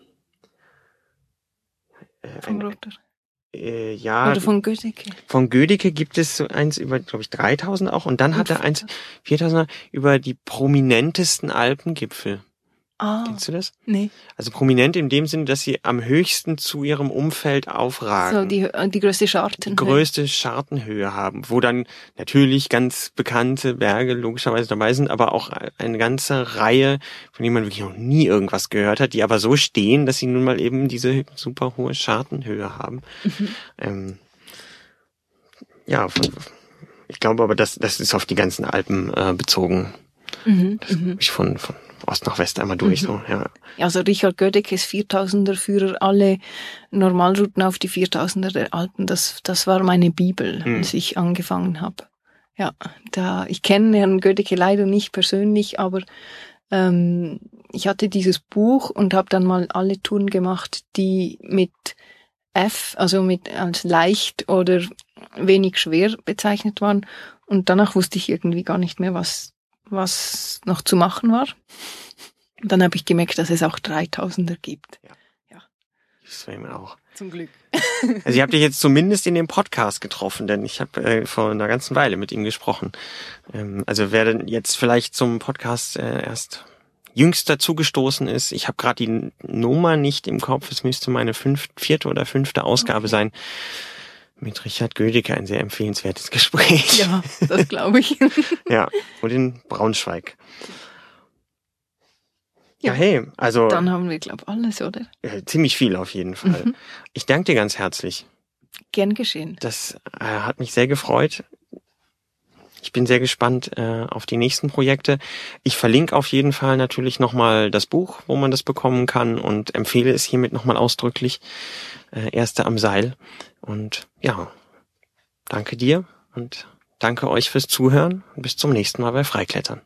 äh, Vom ein, Roter. Äh, ja, Oder von Gödecke. von Gödicke gibt es so eins über, glaube ich, 3000 auch. Und dann hat er eins, 4000 über die prominentesten Alpengipfel. Ah, Kennst du das? nee. Also prominent in dem Sinne, dass sie am höchsten zu ihrem Umfeld aufragen. So, die, äh, die größte Scharten. die größte Schartenhöhe haben, wo dann natürlich ganz bekannte Berge logischerweise dabei sind, aber auch eine ganze Reihe, von denen man wirklich noch nie irgendwas gehört hat, die aber so stehen, dass sie nun mal eben diese super hohe Schartenhöhe haben. Ähm, ja, ich glaube aber, das, das ist auf die ganzen Alpen äh, bezogen. Mhm, Das mhm. ich von, von Ost nach West einmal durch. So, ja. Also Richard Gödecke ist 4000er Führer, alle Normalrouten auf die 4000er der Alpen. Das, das war meine Bibel, Hm. als ich angefangen habe. Ja, da ich kenne Herrn Gödecke leider nicht persönlich, aber ähm, ich hatte dieses Buch und habe dann mal alle Touren gemacht, die mit F, also mit als leicht oder wenig schwer bezeichnet waren. Und danach wusste ich irgendwie gar nicht mehr, was was noch zu machen war. Und dann habe ich gemerkt, dass es auch 3000er gibt. Das war mir auch. Zum Glück. *laughs* Also ihr habt dich jetzt zumindest in dem Podcast getroffen, denn ich habe äh, vor einer ganzen Weile mit ihm gesprochen. Ähm, also wer denn jetzt vielleicht zum Podcast äh, erst jüngst dazugestoßen ist, ich habe gerade die Nummer nicht im Kopf, es müsste meine fünf, vierte oder fünfte Ausgabe sein. Mit Richard Gödecke ein sehr empfehlenswertes Gespräch. Ja, das glaube ich. *laughs* ja. Und in Braunschweig. Ja, Ja. hey, also Dann haben wir, glaube alles, oder? äh, ziemlich viel auf jeden Fall. Mhm. Ich danke dir ganz herzlich. Gern geschehen. Das äh, hat mich sehr gefreut. Ich bin sehr gespannt äh, auf die nächsten Projekte. Ich verlinke auf jeden Fall natürlich nochmal das Buch, wo man das bekommen kann und empfehle es hiermit nochmal ausdrücklich. Äh, Erste am Seil. Und ja, danke dir und danke euch fürs Zuhören. Bis zum nächsten Mal bei Freiklettern.